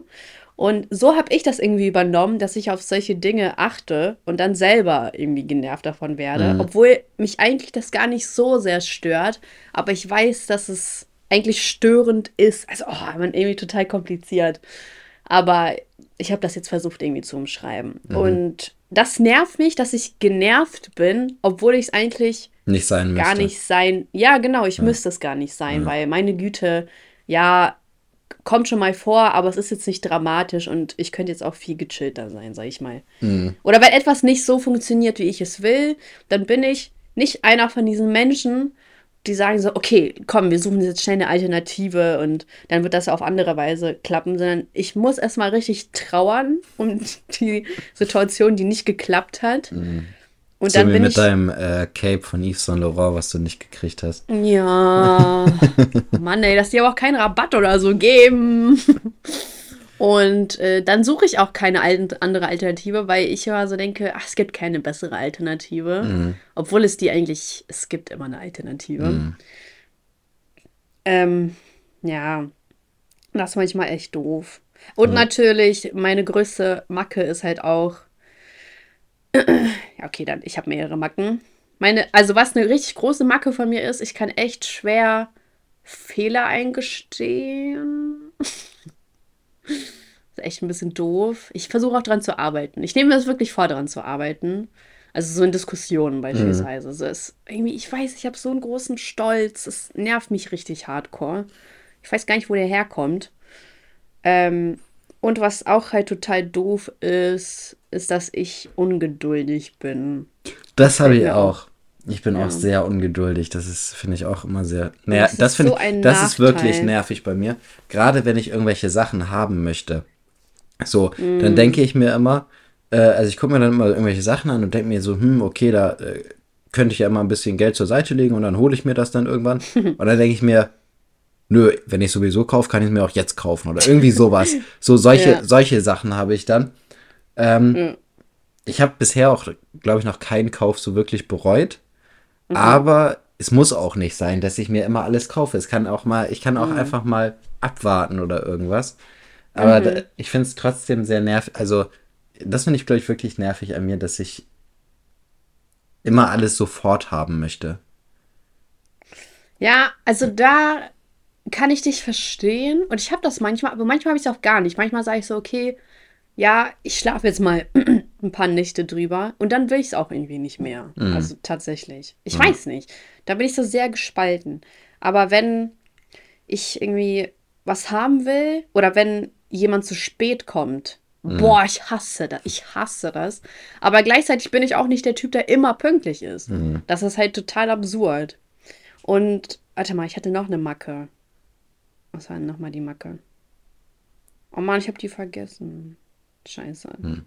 Und so habe ich das irgendwie übernommen, dass ich auf solche Dinge achte und dann selber irgendwie genervt davon werde. Mhm. Obwohl mich eigentlich das gar nicht so sehr stört. Aber ich weiß, dass es eigentlich störend ist. Also, oh, man irgendwie total kompliziert. Aber ich habe das jetzt versucht irgendwie zu umschreiben. Mhm. Und das nervt mich, dass ich genervt bin, obwohl ich es eigentlich nicht sein gar nicht sein. Ja, genau, ich ja. müsste es gar nicht sein, ja. weil meine Güte, ja, kommt schon mal vor, aber es ist jetzt nicht dramatisch und ich könnte jetzt auch viel gechillter sein, sag ich mal. Mhm. Oder wenn etwas nicht so funktioniert, wie ich es will, dann bin ich nicht einer von diesen Menschen, die sagen so, okay, komm, wir suchen jetzt schnell eine Alternative und dann wird das auf andere Weise klappen, sondern ich muss erstmal richtig trauern um <laughs> die Situation, die nicht geklappt hat. Mhm. Und so dann wie bin mit ich, deinem äh, Cape von Yves Saint Laurent, was du nicht gekriegt hast. Ja. <laughs> Mann, ey, dass die aber auch keinen Rabatt oder so geben. Und äh, dann suche ich auch keine andere Alternative, weil ich immer so denke, ach, es gibt keine bessere Alternative. Mhm. Obwohl es die eigentlich, es gibt immer eine Alternative. Mhm. Ähm, ja, das ist manchmal echt doof. Und mhm. natürlich, meine größte Macke ist halt auch, <clears throat> ja, okay, dann, ich habe mehrere Macken. Meine, also was eine richtig große Macke von mir ist, ich kann echt schwer Fehler eingestehen. <laughs> ist echt ein bisschen doof. Ich versuche auch dran zu arbeiten. Ich nehme mir das wirklich vor, dran zu arbeiten. Also so in Diskussionen beispielsweise. Mhm. Also es, irgendwie, ich weiß, ich habe so einen großen Stolz. Es nervt mich richtig hardcore. Ich weiß gar nicht, wo der herkommt. Ähm, und was auch halt total doof ist, ist, dass ich ungeduldig bin. Das habe ich auch. Ich bin ja. auch sehr ungeduldig. Das ist, finde ich, auch immer sehr. Naja, das, das finde so ich, das ist wirklich nervig bei mir. Gerade wenn ich irgendwelche Sachen haben möchte. So, mm. dann denke ich mir immer, äh, also ich gucke mir dann immer irgendwelche Sachen an und denke mir so, hm, okay, da äh, könnte ich ja immer ein bisschen Geld zur Seite legen und dann hole ich mir das dann irgendwann. <laughs> und dann denke ich mir, nö, wenn ich sowieso kaufe, kann ich es mir auch jetzt kaufen oder irgendwie sowas. <laughs> so solche, ja. solche Sachen habe ich dann. Ähm, mm. Ich habe bisher auch, glaube ich, noch keinen Kauf so wirklich bereut. Mhm. Aber es muss auch nicht sein, dass ich mir immer alles kaufe. Es kann auch mal, ich kann auch mhm. einfach mal abwarten oder irgendwas. Aber mhm. da, ich finde es trotzdem sehr nervig. Also, das finde ich, glaube ich, wirklich nervig an mir, dass ich immer alles sofort haben möchte. Ja, also da kann ich dich verstehen. Und ich habe das manchmal, aber manchmal habe ich es auch gar nicht. Manchmal sage ich so, okay, ja, ich schlafe jetzt mal <clears throat> ein paar Nächte drüber und dann will ich es auch irgendwie nicht mehr. Mhm. Also tatsächlich. Ich mhm. weiß nicht. Da bin ich so sehr gespalten. Aber wenn ich irgendwie was haben will oder wenn jemand zu spät kommt. Mhm. Boah, ich hasse das. Ich hasse das. Aber gleichzeitig bin ich auch nicht der Typ, der immer pünktlich ist. Mhm. Das ist halt total absurd. Und, warte mal, ich hatte noch eine Macke. Was war denn nochmal die Macke? Oh Mann, ich habe die vergessen. Scheiße. Mhm.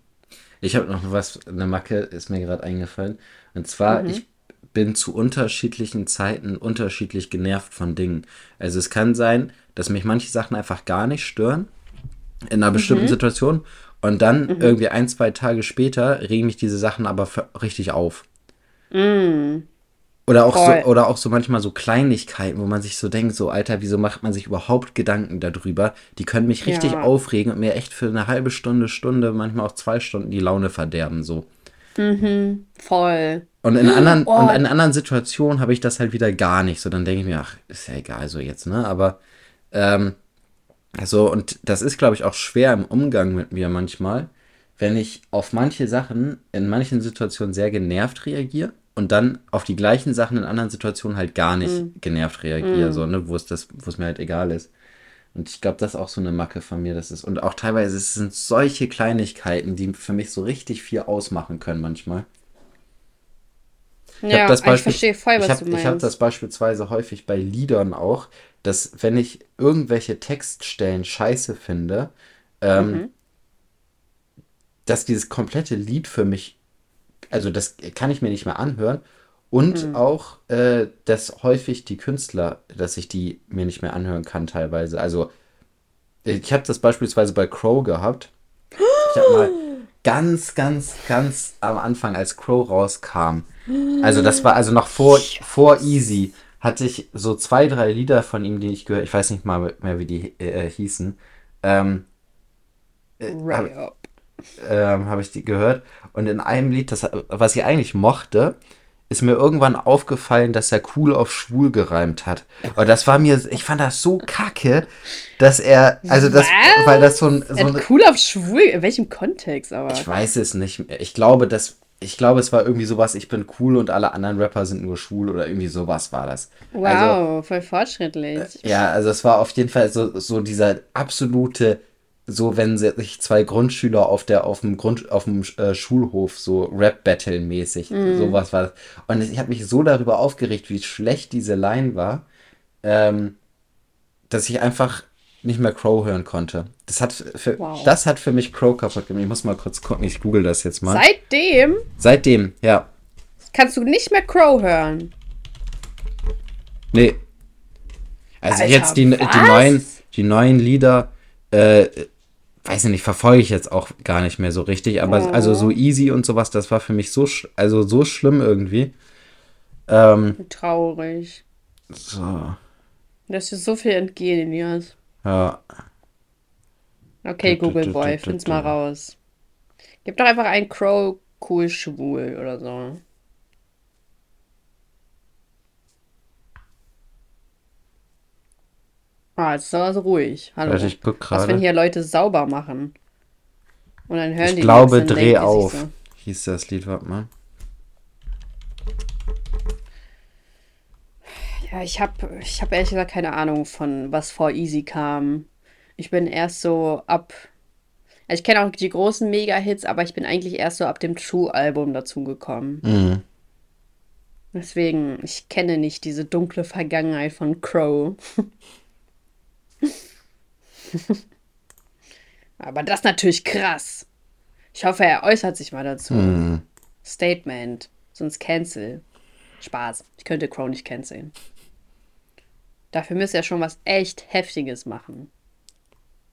Ich habe noch was, eine Macke ist mir gerade eingefallen. Und zwar, mhm. ich bin zu unterschiedlichen Zeiten unterschiedlich genervt von Dingen. Also es kann sein, dass mich manche Sachen einfach gar nicht stören in einer bestimmten mhm. Situation und dann mhm. irgendwie ein, zwei Tage später regen mich diese Sachen aber richtig auf. Mhm. Oder auch, so, oder auch so manchmal so Kleinigkeiten, wo man sich so denkt, so Alter, wieso macht man sich überhaupt Gedanken darüber? Die können mich richtig ja. aufregen und mir echt für eine halbe Stunde, Stunde, manchmal auch zwei Stunden die Laune verderben, so. Mhm, voll. Und in anderen, oh. und in anderen Situationen habe ich das halt wieder gar nicht. So, dann denke ich mir, ach, ist ja egal so jetzt, ne? Aber, ähm, also, und das ist, glaube ich, auch schwer im Umgang mit mir manchmal, wenn ich auf manche Sachen in manchen Situationen sehr genervt reagiere und dann auf die gleichen Sachen in anderen Situationen halt gar nicht mm. genervt reagiere, mm. so, ne, wo es das, wo es mir halt egal ist. Und ich glaube, das ist auch so eine Macke von mir. Das ist, und auch teilweise es sind solche Kleinigkeiten, die für mich so richtig viel ausmachen können manchmal. Ich ja, das Beispiel, ich verstehe voll, was ich hab, du meinst. Ich habe das beispielsweise häufig bei Liedern auch, dass wenn ich irgendwelche Textstellen scheiße finde, ähm, mhm. dass dieses komplette Lied für mich, also das kann ich mir nicht mehr anhören. Und mhm. auch, äh, dass häufig die Künstler, dass ich die mir nicht mehr anhören kann teilweise. Also ich habe das beispielsweise bei Crow gehabt. Ich habe mal <gasps> ganz, ganz, ganz am Anfang, als Crow rauskam, also das war also noch vor, vor Easy, hatte ich so zwei, drei Lieder von ihm, die ich gehört, ich weiß nicht mal mehr, wie die äh, hießen. Ähm, äh, habe ähm, hab ich die gehört. Und in einem Lied, das, was ich eigentlich mochte, ist mir irgendwann aufgefallen, dass er cool auf schwul gereimt hat. Und das war mir, ich fand das so kacke, dass er, also das, Was? weil das so ein. So ein cool auf schwul, in welchem Kontext aber? Ich weiß es nicht mehr. Ich glaube, dass ich glaube, es war irgendwie sowas, ich bin cool und alle anderen Rapper sind nur schwul oder irgendwie sowas war das. Wow, also, voll fortschrittlich. Äh, ja, also es war auf jeden Fall so, so dieser absolute, so wenn sich zwei Grundschüler auf der auf dem Grund auf dem äh, Schulhof so Rap Battle mäßig mm. sowas war und ich habe mich so darüber aufgeregt, wie schlecht diese Line war, ähm, dass ich einfach nicht mehr Crow hören konnte. Das hat für, wow. das hat für mich Crow kaputt gemacht. Ich muss mal kurz gucken, ich google das jetzt mal. Seitdem? Seitdem, ja. Kannst du nicht mehr Crow hören? Nee. Also Alter, jetzt die, die, neuen, die neuen Lieder, äh, weiß ich nicht, verfolge ich jetzt auch gar nicht mehr so richtig, aber oh. also so easy und sowas, das war für mich so, also so schlimm irgendwie. Ähm, Traurig. So. Dass dir so viel entgehen, Elias. Ja. Okay, Google Boy, find's mal raus. Gib doch einfach ein Crow cool schwul oder so. Ah, jetzt ist aber so ruhig. Hallo. Also ich guck Was, wenn hier Leute sauber machen? Und dann hören ich die glaube, Dreh auf. So. Hieß das Lied, warte mal. Ja, ich habe ich hab ehrlich gesagt keine Ahnung von, was vor Easy kam. Ich bin erst so ab. Also ich kenne auch die großen Mega-Hits, aber ich bin eigentlich erst so ab dem True-Album dazugekommen. Mhm. Deswegen, ich kenne nicht diese dunkle Vergangenheit von Crow. <laughs> <laughs> aber das ist natürlich krass. Ich hoffe, er äußert sich mal dazu. Mhm. Statement, sonst cancel. Spaß. Ich könnte Crow nicht canceln. Dafür müsste er schon was echt Heftiges machen.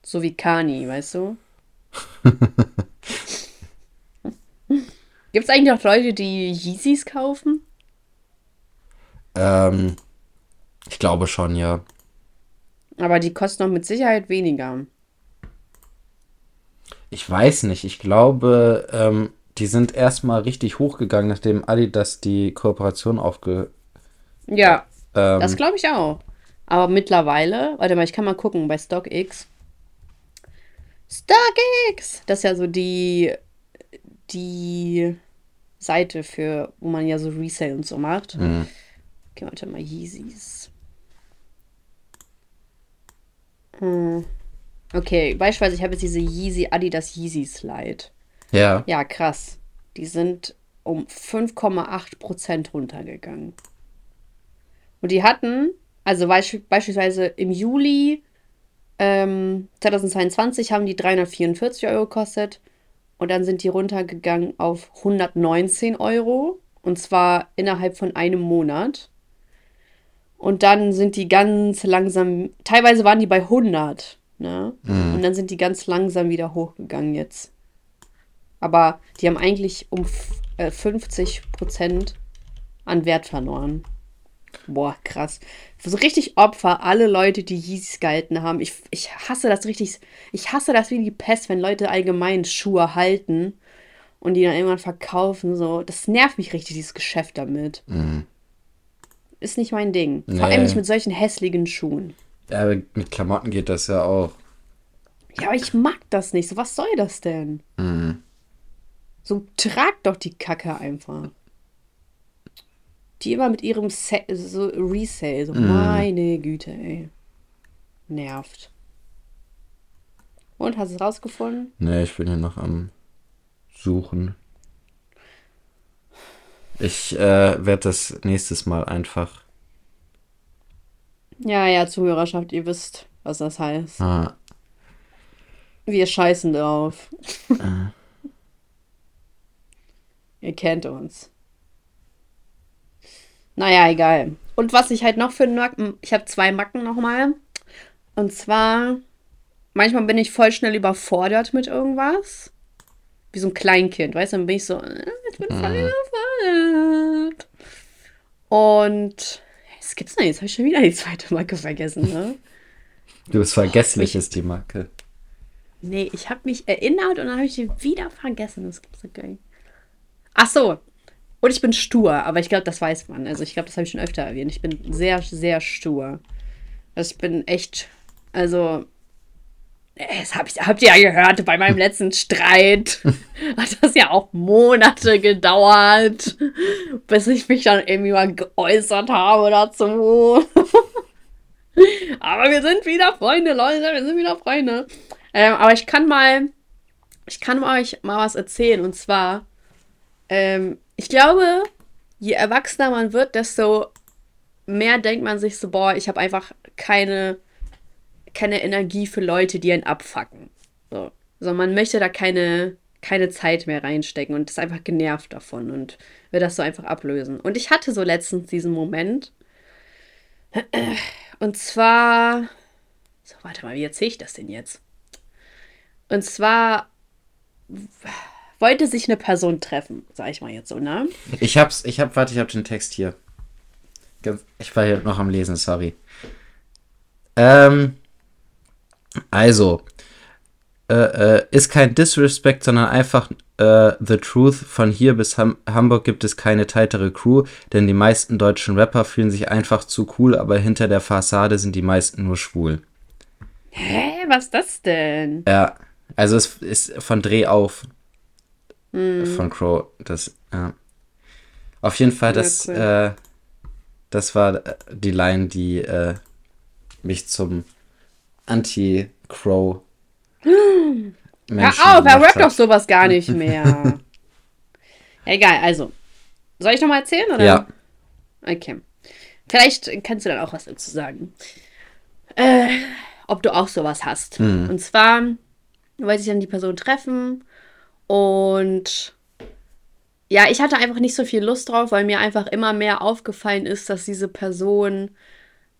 So wie Kani, weißt du? <laughs> Gibt es eigentlich noch Leute, die Yeezys kaufen? Ähm, ich glaube schon, ja. Aber die kosten doch mit Sicherheit weniger. Ich weiß nicht. Ich glaube, ähm, die sind erstmal richtig hochgegangen, nachdem Adidas die Kooperation aufge. Ja, ähm, das glaube ich auch. Aber mittlerweile, warte mal, ich kann mal gucken bei StockX. StockX! Das ist ja so die, die Seite für, wo man ja so Resale und so macht. Mhm. Okay, warte mal, Yeezys. Hm. Okay, beispielsweise, ich habe jetzt diese Yeezy Adidas Yeezy Slide. Ja. Ja, krass. Die sind um 5,8% runtergegangen. Und die hatten, also beispielsweise im Juli ähm, 2022 haben die 344 Euro gekostet und dann sind die runtergegangen auf 119 Euro und zwar innerhalb von einem Monat. Und dann sind die ganz langsam, teilweise waren die bei 100, ne? Mhm. Und dann sind die ganz langsam wieder hochgegangen jetzt. Aber die haben eigentlich um 50 äh, Prozent an Wert verloren. Boah, krass. So richtig Opfer, alle Leute, die Yeezys gehalten haben. Ich, ich hasse das richtig. Ich hasse das wie die Pest, wenn Leute allgemein Schuhe halten und die dann irgendwann verkaufen. So. Das nervt mich richtig, dieses Geschäft damit. Mhm. Ist nicht mein Ding. Nee. Vor allem nicht mit solchen hässlichen Schuhen. Ja, mit Klamotten geht das ja auch. Ja, aber ich mag das nicht. So, was soll das denn? Mhm. So, trag doch die Kacke einfach. Die immer mit ihrem Sa so Resale. So, mm. meine Güte, ey. Nervt. Und, hast du es rausgefunden? Nee, ich bin hier noch am Suchen. Ich äh, werde das nächstes Mal einfach. Ja, ja, Zuhörerschaft, ihr wisst, was das heißt. Ah. Wir scheißen drauf. Äh. <laughs> Ihr kennt uns. Naja, egal. Und was ich halt noch für Macken, ich habe zwei Macken nochmal. Und zwar, manchmal bin ich voll schnell überfordert mit irgendwas. Wie so ein Kleinkind, weißt du? Dann bin ich so, äh, ich bin überfordert. Und was gibt's denn jetzt? Habe ich schon wieder die zweite Macke vergessen, ne? <laughs> Du bist vergesslich, ist die Macke. Nee, ich habe mich erinnert und dann habe ich die wieder vergessen. Das gibt's nicht. Ach so, und ich bin stur, aber ich glaube, das weiß man. Also ich glaube, das habe ich schon öfter erwähnt. Ich bin sehr, sehr stur. Also ich bin echt, also das hab ich, habt ihr ja gehört, bei meinem letzten Streit <laughs> hat das ja auch Monate gedauert, bis ich mich dann irgendwie mal geäußert habe dazu. <laughs> aber wir sind wieder Freunde, Leute, wir sind wieder Freunde. Ähm, aber ich kann mal, ich kann euch mal was erzählen und zwar, ähm, ich glaube, je erwachsener man wird, desto mehr denkt man sich so, boah, ich habe einfach keine, keine Energie für Leute, die einen abfacken. So. Also man möchte da keine, keine Zeit mehr reinstecken und ist einfach genervt davon und will das so einfach ablösen. Und ich hatte so letztens diesen Moment. Und zwar. So, warte mal, wie erzähle ich das denn jetzt? Und zwar wollte sich eine Person treffen, sag ich mal jetzt so, ne? Ich hab's, ich hab, warte, ich hab den Text hier. Ich war hier noch am Lesen, sorry. Ähm, also, äh, äh, ist kein Disrespect, sondern einfach äh, The Truth. Von hier bis Ham Hamburg gibt es keine tightere Crew, denn die meisten deutschen Rapper fühlen sich einfach zu cool, aber hinter der Fassade sind die meisten nur schwul. Hä, was ist das denn? Ja, also es ist von Dreh auf mhm. von Crow. Das, ja. Auf jeden Fall, das, cool. äh, das war die Line, die äh, mich zum Anti-Crow. <gasps> Hör auf, er rappt doch sowas gar nicht <laughs> mehr. Egal, also. Soll ich nochmal erzählen? Oder? Ja. Okay. Vielleicht kannst du dann auch was dazu sagen. Äh, ob du auch sowas hast. Mhm. Und zwar wollte ich dann die Person treffen und ja, ich hatte einfach nicht so viel Lust drauf, weil mir einfach immer mehr aufgefallen ist, dass diese Person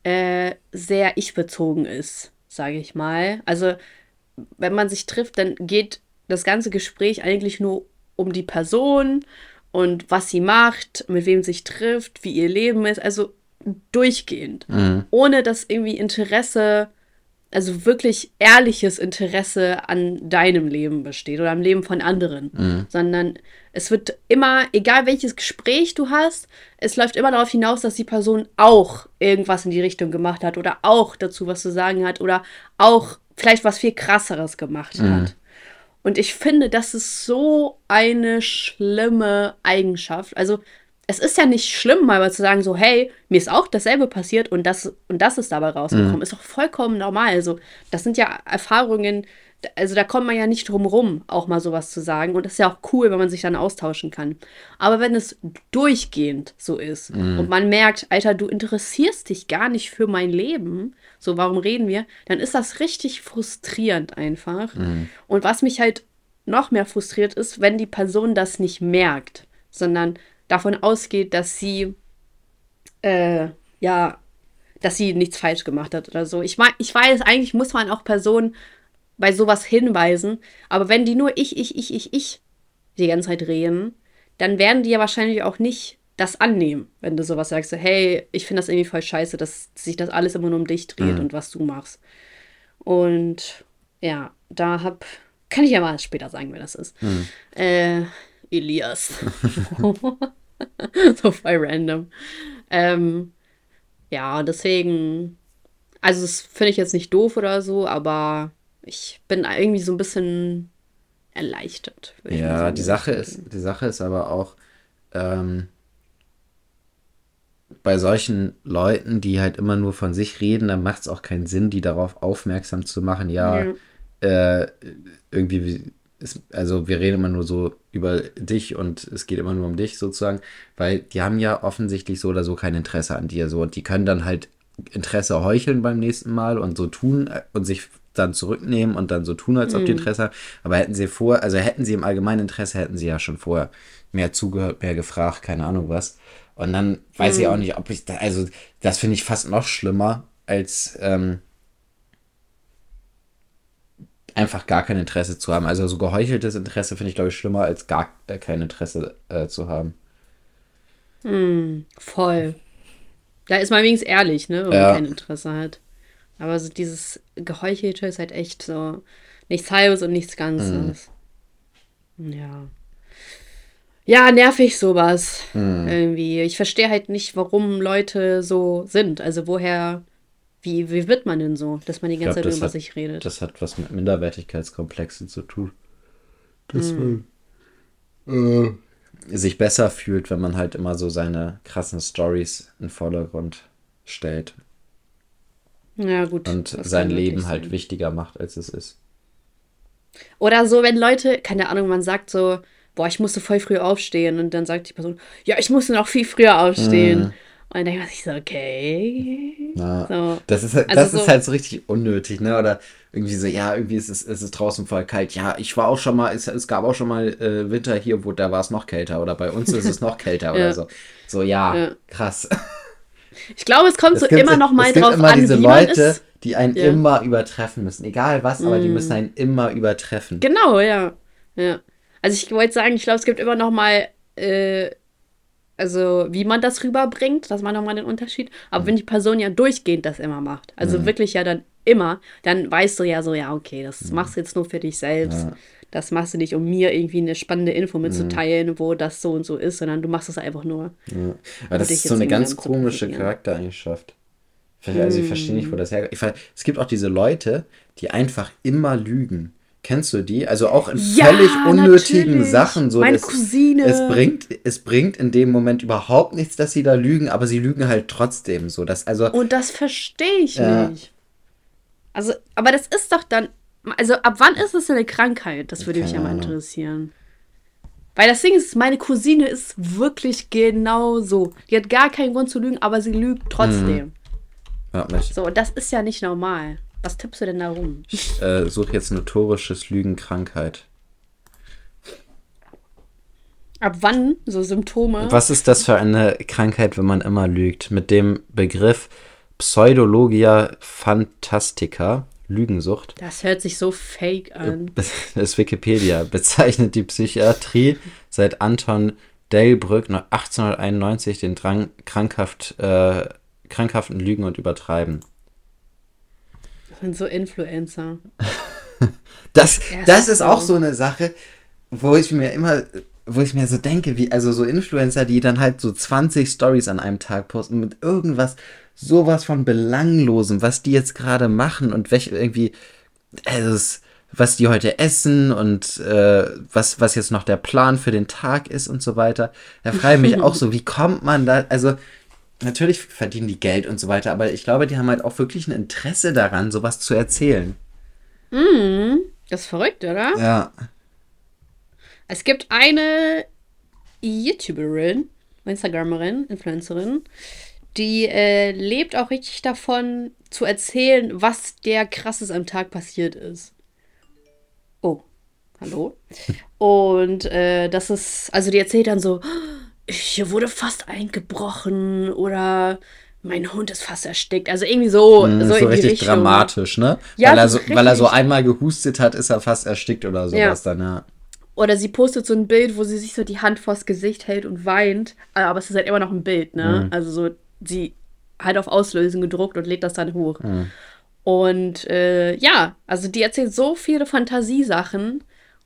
äh, sehr ich-bezogen ist, sage ich mal. Also, wenn man sich trifft, dann geht das ganze Gespräch eigentlich nur um die Person und was sie macht, mit wem sich trifft, wie ihr Leben ist. Also durchgehend. Mhm. Ohne dass irgendwie Interesse also wirklich ehrliches Interesse an deinem Leben besteht oder am Leben von anderen, mhm. sondern es wird immer, egal welches Gespräch du hast, es läuft immer darauf hinaus, dass die Person auch irgendwas in die Richtung gemacht hat oder auch dazu was zu sagen hat oder auch vielleicht was viel krasseres gemacht mhm. hat. Und ich finde, das ist so eine schlimme Eigenschaft. Also es ist ja nicht schlimm, mal zu sagen, so, hey, mir ist auch dasselbe passiert und das, und das ist dabei rausgekommen. Mhm. Ist doch vollkommen normal. Also, das sind ja Erfahrungen, also da kommt man ja nicht drum rum, auch mal sowas zu sagen. Und das ist ja auch cool, wenn man sich dann austauschen kann. Aber wenn es durchgehend so ist mhm. und man merkt, Alter, du interessierst dich gar nicht für mein Leben, so warum reden wir, dann ist das richtig frustrierend einfach. Mhm. Und was mich halt noch mehr frustriert ist, wenn die Person das nicht merkt, sondern davon ausgeht, dass sie äh, ja, dass sie nichts falsch gemacht hat oder so. Ich, ich weiß, eigentlich muss man auch Personen bei sowas hinweisen. Aber wenn die nur ich, ich, ich, ich, ich die ganze Zeit reden, dann werden die ja wahrscheinlich auch nicht das annehmen, wenn du sowas sagst, so, hey, ich finde das irgendwie voll scheiße, dass sich das alles immer nur um dich dreht mhm. und was du machst. Und ja, da hab, kann ich ja mal später sagen, wer das ist. Mhm. Äh, Elias. <laughs> so voll random. Ähm, ja, deswegen, also das finde ich jetzt nicht doof oder so, aber ich bin irgendwie so ein bisschen erleichtert. Ja, die Sache ist, die Sache ist aber auch, ähm, bei solchen Leuten, die halt immer nur von sich reden, dann macht es auch keinen Sinn, die darauf aufmerksam zu machen, ja, ja. Äh, irgendwie, ist, also wir reden immer nur so über dich und es geht immer nur um dich sozusagen, weil die haben ja offensichtlich so oder so kein Interesse an dir, so und die können dann halt Interesse heucheln beim nächsten Mal und so tun äh, und sich dann zurücknehmen und dann so tun, als ob mhm. die Interesse haben. Aber hätten sie vor, also hätten sie im allgemeinen Interesse, hätten sie ja schon vorher mehr zugehört, mehr gefragt, keine Ahnung was. Und dann weiß mhm. ich auch nicht, ob ich da, also das finde ich fast noch schlimmer, als ähm, einfach gar kein Interesse zu haben. Also so geheucheltes Interesse finde ich, glaube ich, schlimmer, als gar kein Interesse äh, zu haben. Mhm, voll. Da ist man wenigstens ehrlich, ne, wenn ja. man kein Interesse hat. Aber so dieses Geheuchelte ist halt echt so nichts Halbes und nichts Ganzes. Mhm. Ja. Ja, nervig sowas. Mhm. Irgendwie. Ich verstehe halt nicht, warum Leute so sind. Also woher, wie, wie wird man denn so, dass man die ganze glaub, Zeit über hat, sich redet? Das hat was mit Minderwertigkeitskomplexen zu tun. Dass mhm. man äh, sich besser fühlt, wenn man halt immer so seine krassen Stories in den Vordergrund stellt. Ja, gut. Und sein Leben halt wichtiger macht, als es ist. Oder so, wenn Leute, keine Ahnung, man sagt so, boah, ich musste voll früh aufstehen und dann sagt die Person, ja, ich musste noch viel früher aufstehen. Mhm. Und dann denke ich so, okay. Ja, so. Das, ist, halt, also das so, ist halt so richtig unnötig, ne? Oder irgendwie so, ja, irgendwie ist es, ist es draußen voll kalt. Ja, ich war auch schon mal, es, es gab auch schon mal äh, Winter hier, wo da war es noch kälter. Oder bei uns ist es noch kälter <laughs> ja. oder so. So, ja, ja. krass. Ich glaube, es kommt es so gibt, immer noch mal es drauf immer an, diese wie Leute, man ist. die einen ja. immer übertreffen müssen. Egal was, mm. aber die mm. müssen einen immer übertreffen. Genau, ja. ja. Also ich wollte sagen, ich glaube, es gibt immer noch mal, äh, also wie man das rüberbringt, das war noch mal den Unterschied. Aber mhm. wenn die Person ja durchgehend das immer macht, also mhm. wirklich ja dann immer, dann weißt du ja so, ja, okay, das mhm. machst du jetzt nur für dich selbst. Ja das machst du nicht, um mir irgendwie eine spannende Info mitzuteilen, mhm. wo das so und so ist, sondern du machst es einfach nur. Ja. Aber das ist so eine ganz komische Charaktereigenschaft. Also ich verstehe nicht, wo das herkommt. Es gibt auch diese Leute, die einfach immer lügen. Kennst du die? Also auch in ja, völlig unnötigen natürlich. Sachen. So, Meine es, Cousine. Es bringt, es bringt in dem Moment überhaupt nichts, dass sie da lügen, aber sie lügen halt trotzdem so. Dass, also, Und das verstehe ich ja. nicht. Also, aber das ist doch dann also ab wann ist es eine Krankheit? Das würde mich ja mal interessieren. Weil das Ding ist, meine Cousine ist wirklich genau so. Die hat gar keinen Grund zu lügen, aber sie lügt trotzdem. Mhm. So, und das ist ja nicht normal. Was tippst du denn da rum? Ich äh, suche jetzt notorisches Lügenkrankheit. Ab wann so Symptome? Was ist das für eine Krankheit, wenn man immer lügt? Mit dem Begriff Pseudologia Fantastica Lügensucht. Das hört sich so fake an. Das ist Wikipedia. Bezeichnet die Psychiatrie seit Anton Delbrück 1891 den Drang krankhaft, äh, krankhaften Lügen und Übertreiben. Sind so Influencer. <laughs> das, das ist auch so eine Sache, wo ich mir immer, wo ich mir so denke, wie, also so Influencer, die dann halt so 20 Stories an einem Tag posten mit irgendwas sowas von belanglosem, was die jetzt gerade machen und welche irgendwie, also was die heute essen und äh, was, was jetzt noch der Plan für den Tag ist und so weiter. Da frage ich mich auch so, <laughs> wie kommt man da, also natürlich verdienen die Geld und so weiter, aber ich glaube, die haben halt auch wirklich ein Interesse daran, sowas zu erzählen. Mm, das ist verrückt, oder? Ja. Es gibt eine YouTuberin, Instagramerin, Influencerin, die äh, lebt auch richtig davon, zu erzählen, was der krasses am Tag passiert ist. Oh, hallo. <laughs> Und äh, das ist, also die erzählt dann so, hier wurde fast eingebrochen oder mein Hund ist fast erstickt. Also irgendwie so. Mm, so, so richtig Richtung. dramatisch, ne? Ja, weil, er so, weil er so einmal gehustet hat, ist er fast erstickt oder sowas ja. dann, ja. Oder sie postet so ein Bild, wo sie sich so die Hand vors Gesicht hält und weint. Aber es ist halt immer noch ein Bild, ne? Mhm. Also so, sie hat auf Auslösen gedruckt und lädt das dann hoch. Mhm. Und äh, ja, also die erzählt so viele Fantasiesachen.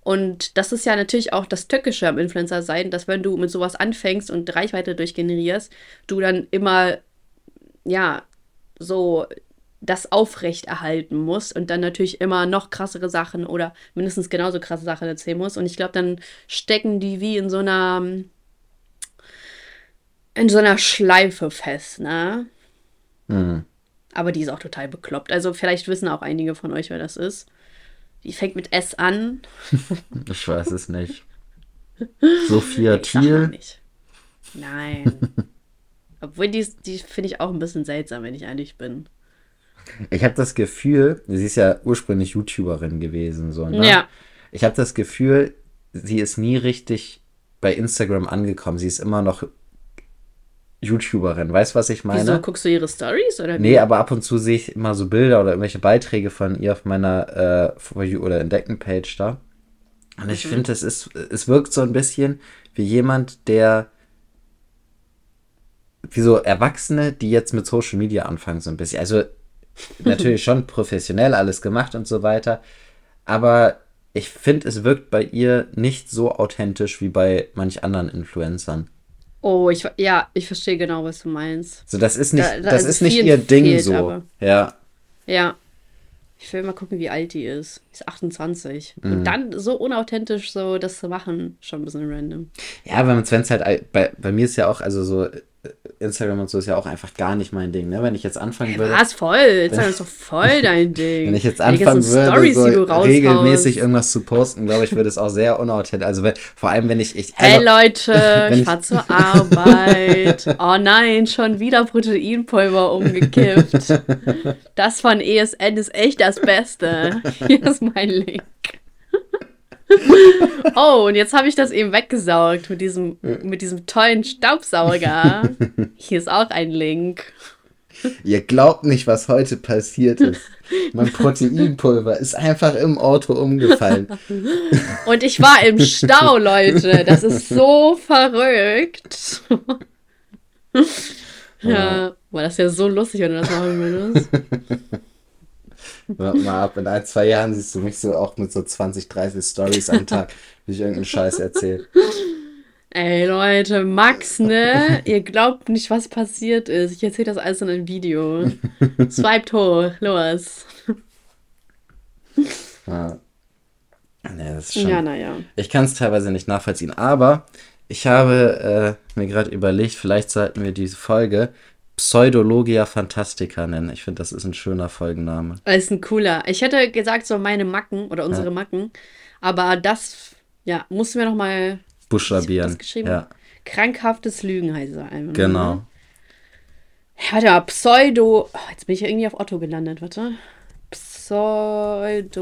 Und das ist ja natürlich auch das Tückische am Influencer sein, dass wenn du mit sowas anfängst und Reichweite durchgenerierst, du dann immer, ja, so das aufrechterhalten muss und dann natürlich immer noch krassere Sachen oder mindestens genauso krasse Sachen erzählen muss. Und ich glaube, dann stecken die wie in so einer in so einer Schleife fest, ne? Mhm. Aber die ist auch total bekloppt. Also vielleicht wissen auch einige von euch, wer das ist. Die fängt mit S an. <laughs> ich weiß es nicht. Sophia Thiel? Nicht. Nein. <laughs> Obwohl die, die finde ich auch ein bisschen seltsam, wenn ich ehrlich bin. Ich habe das Gefühl, sie ist ja ursprünglich YouTuberin gewesen, so, ne? Ja. Ich habe das Gefühl, sie ist nie richtig bei Instagram angekommen. Sie ist immer noch YouTuberin. Weißt du, was ich meine? Wieso guckst du ihre Stories oder wie? Nee, aber ab und zu sehe ich immer so Bilder oder irgendwelche Beiträge von ihr auf meiner äh, For You oder Entdecken-Page da. Und ich mhm. finde, es ist, es wirkt so ein bisschen wie jemand, der wie so Erwachsene, die jetzt mit Social Media anfangen, so ein bisschen. Also <laughs> natürlich schon professionell alles gemacht und so weiter. Aber ich finde, es wirkt bei ihr nicht so authentisch wie bei manch anderen Influencern. Oh, ich ja, ich verstehe genau, was du meinst. So, das ist nicht, da, da das ist nicht ihr Ding fehlt, so. Aber. Ja. Ja. Ich will mal gucken, wie alt die ist. Die ist 28. Mhm. Und dann so unauthentisch so das zu machen, schon ein bisschen random. Ja, wenn es halt, bei, bei mir ist ja auch, also so Instagram und so ist ja auch einfach gar nicht mein Ding, ne? Wenn ich jetzt anfangen würde. Was voll? Instagram ist doch voll <laughs> dein Ding. Wenn ich jetzt anfangen würde, Storys, so regelmäßig irgendwas zu posten, glaube ich, würde es auch sehr unauthentisch. Also wenn, vor allem, wenn ich. ich also, hey Leute, <laughs> ich fahr zur Arbeit. Oh nein, schon wieder Proteinpulver umgekippt. <laughs> Das von ESN ist echt das Beste. Hier ist mein Link. <laughs> oh, und jetzt habe ich das eben weggesaugt mit diesem, mit diesem tollen Staubsauger. <laughs> Hier ist auch ein Link. Ihr glaubt nicht, was heute passiert ist. Mein <laughs> Proteinpulver ist einfach im Auto umgefallen. Und ich war im Stau, Leute. Das ist so verrückt. ja, war das ja so lustig, wenn du das machen würdest. Warte mal ab, in ein, zwei Jahren siehst du mich so auch mit so 20, 30 Stories am Tag, wie ich irgendeinen Scheiß erzähle. Ey Leute, Max, ne? Ihr glaubt nicht, was passiert ist. Ich erzähle das alles in einem Video. Swiped hoch, los. Ja. Nee, das ist schon, ja, naja. Ich kann es teilweise nicht nachvollziehen, aber ich habe äh, mir gerade überlegt, vielleicht sollten wir diese Folge Pseudologia Fantastica nennen. Ich finde, das ist ein schöner Folgenname. Das ist ein cooler. Ich hätte gesagt, so meine Macken oder unsere ja. Macken. Aber das, ja, mussten wir noch mal buchstabieren. Das geschrieben? Ja. Krankhaftes Lügen heißt es einfach. Genau. Ne? Warte mal, Pseudo. Oh, jetzt bin ich irgendwie auf Otto gelandet, warte. Pseudo.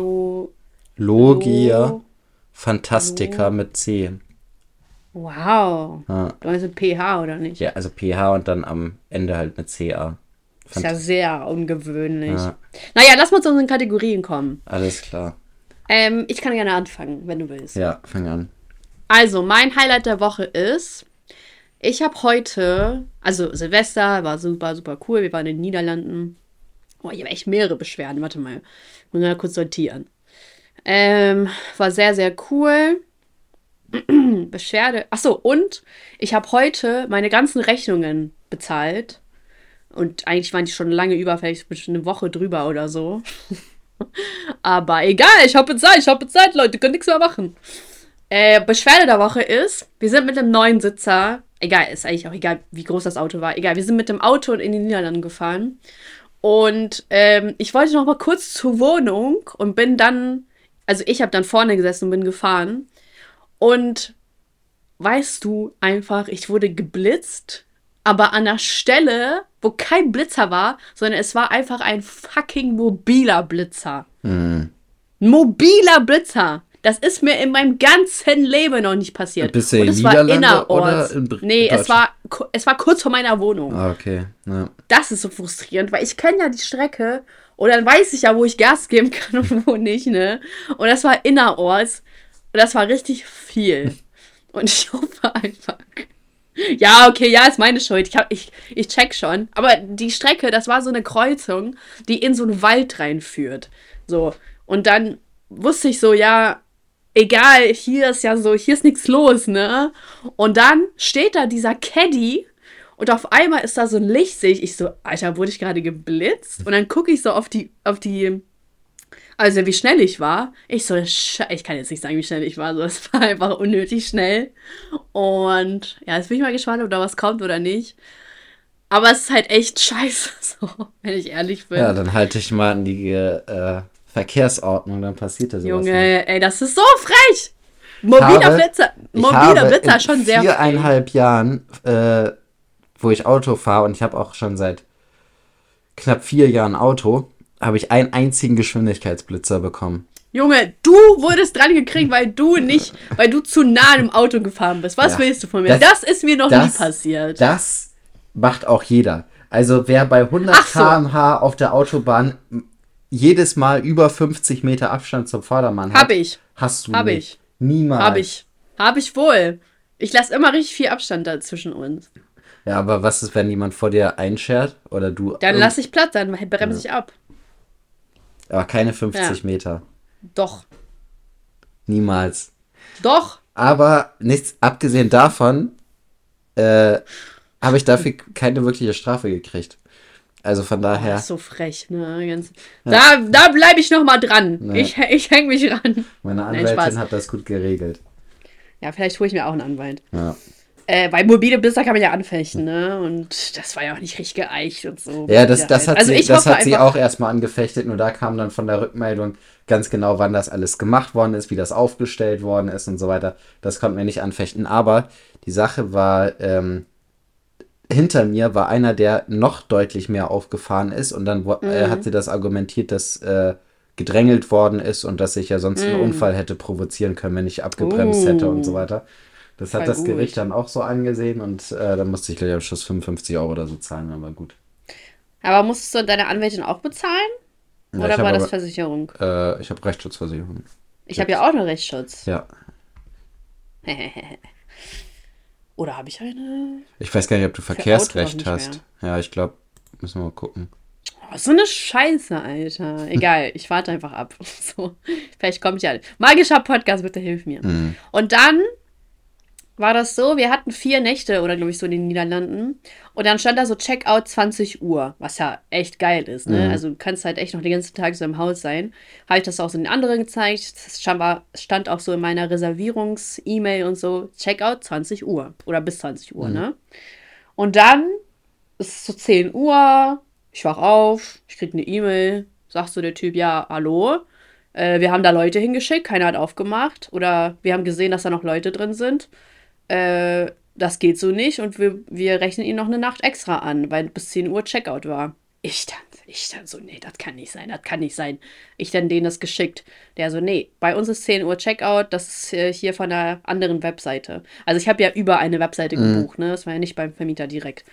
Logia Fantastica mit C. Wow. Ja. Du meinst PH oder nicht? Ja, also PH und dann am Ende halt eine CA. Fand ist ja sehr ungewöhnlich. Ja. Naja, lass mal zu unseren Kategorien kommen. Alles klar. Ähm, ich kann gerne anfangen, wenn du willst. Ja, fang an. Also, mein Highlight der Woche ist, ich habe heute, also Silvester war super, super cool. Wir waren in den Niederlanden. Oh, ich habe echt mehrere Beschwerden. Warte mal. Ich muss mal kurz sortieren. Ähm, war sehr, sehr cool. <clears throat> Beschwerde. Achso, und ich habe heute meine ganzen Rechnungen bezahlt. Und eigentlich waren die schon lange überfällig, eine Woche drüber oder so. <laughs> Aber egal, ich habe Zeit, ich habe Zeit, Leute, können nichts mehr machen. Äh, Beschwerde der Woche ist, wir sind mit dem neuen Sitzer, egal, ist eigentlich auch egal, wie groß das Auto war, egal, wir sind mit dem Auto in die Niederlande gefahren. Und ähm, ich wollte noch mal kurz zur Wohnung und bin dann, also ich habe dann vorne gesessen und bin gefahren. Und weißt du einfach, ich wurde geblitzt, aber an der Stelle, wo kein Blitzer war, sondern es war einfach ein fucking mobiler Blitzer. Hm. Mobiler Blitzer. Das ist mir in meinem ganzen Leben noch nicht passiert. Bist du und es war innerorts. nee, es war, es war kurz vor meiner Wohnung. Ah, okay. Ja. Das ist so frustrierend, weil ich kenne ja die Strecke und dann weiß ich ja, wo ich Gas geben kann und <laughs> wo nicht, ne? Und das war innerorts und das war richtig viel. Und ich hoffe einfach. Ja, okay, ja, ist meine Schuld. Ich, hab, ich, ich check schon. Aber die Strecke, das war so eine Kreuzung, die in so einen Wald reinführt. So. Und dann wusste ich so, ja, egal, hier ist ja so, hier ist nichts los, ne? Und dann steht da dieser Caddy und auf einmal ist da so ein Licht, sehe ich, ich so, Alter, wurde ich gerade geblitzt? Und dann gucke ich so auf die, auf die also wie schnell ich war. Ich so, ich kann jetzt nicht sagen, wie schnell ich war. So, es war einfach unnötig schnell. Und ja, jetzt bin ich mal gespannt, ob da was kommt oder nicht. Aber es ist halt echt <laughs> scheiße, so, wenn ich ehrlich bin. Ja, dann halte ich mal an die äh, Verkehrsordnung, dann passiert das Junge, nicht. ey, das ist so frech! Mobiler Blitzer, mobiler Blitzer schon sehr frech. viereinhalb Jahren, äh, wo ich Auto fahre und ich habe auch schon seit knapp vier Jahren Auto, habe ich einen einzigen Geschwindigkeitsblitzer bekommen. Junge, du wurdest dran gekriegt, weil du nicht, weil du zu nah im Auto gefahren bist. Was ja, willst du von mir? Das, das ist mir noch das, nie passiert. Das macht auch jeder. Also wer bei 100 so. km/h auf der Autobahn jedes Mal über 50 Meter Abstand zum Vordermann hat, hab ich. hast du hab nicht. ich. Niemals. Hab ich. Hab ich wohl. Ich lasse immer richtig viel Abstand da zwischen uns. Ja, aber was ist, wenn jemand vor dir einschert oder du? Dann lass ich platt, dann bremse ja. ich ab. Aber keine 50 ja. Meter. Doch. Niemals. Doch. Aber nichts, abgesehen davon, äh, habe ich dafür keine wirkliche Strafe gekriegt. Also von daher. Oh, so frech, ne? Ganz, ja. Da, da bleibe ich noch mal dran. Nee. Ich, ich hänge mich ran. Meine Anwältin Nein, hat das gut geregelt. Ja, vielleicht hole ich mir auch einen Anwalt. Ja. Äh, weil mobile Blitzer kann man ja anfechten, ne? Und das war ja auch nicht richtig geeicht und so. Ja, das, das hat, also sie, das hat sie auch erstmal angefechtet, nur da kam dann von der Rückmeldung ganz genau, wann das alles gemacht worden ist, wie das aufgestellt worden ist und so weiter. Das konnten wir nicht anfechten. Aber die Sache war, ähm, hinter mir war einer, der noch deutlich mehr aufgefahren ist und dann äh, mhm. hat sie das argumentiert, dass äh, gedrängelt worden ist und dass ich ja sonst mhm. einen Unfall hätte provozieren können, wenn ich abgebremst uh. hätte und so weiter. Das hat das gut. Gericht dann auch so angesehen und äh, dann musste ich gleich am Schluss 55 Euro oder so zahlen, aber gut. Aber musstest du deine Anwältin auch bezahlen? Ja, oder war das aber, Versicherung? Äh, ich habe Rechtsschutzversicherung. Ich habe ja auch einen Rechtsschutz. Ja. <laughs> oder habe ich eine? Ich weiß gar nicht, ob du Verkehrsrecht hast. Ja, ich glaube, müssen wir mal gucken. Oh, so eine Scheiße, Alter. <laughs> Egal, ich warte einfach ab. <laughs> So, vielleicht kommt ja. Magischer Podcast, bitte hilf mir. Mhm. Und dann war das so, wir hatten vier Nächte oder glaube ich so in den Niederlanden und dann stand da so Checkout 20 Uhr, was ja echt geil ist, ne? Mhm. Also du kannst halt echt noch den ganzen Tag so im Haus sein. Habe ich das auch so den anderen gezeigt, das stand auch so in meiner Reservierungs-E-Mail und so, Checkout 20 Uhr oder bis 20 Uhr, mhm. ne? Und dann ist es so 10 Uhr, ich wach auf, ich krieg eine E-Mail, sagt so der Typ, ja, hallo, äh, wir haben da Leute hingeschickt, keiner hat aufgemacht oder wir haben gesehen, dass da noch Leute drin sind äh, das geht so nicht und wir, wir rechnen ihnen noch eine Nacht extra an, weil bis 10 Uhr Checkout war. Ich dann, ich dann so, nee, das kann nicht sein, das kann nicht sein. Ich dann denen das geschickt. Der so, nee, bei uns ist 10 Uhr Checkout, das ist hier von einer anderen Webseite. Also ich habe ja über eine Webseite mhm. gebucht, ne? Das war ja nicht beim Vermieter direkt.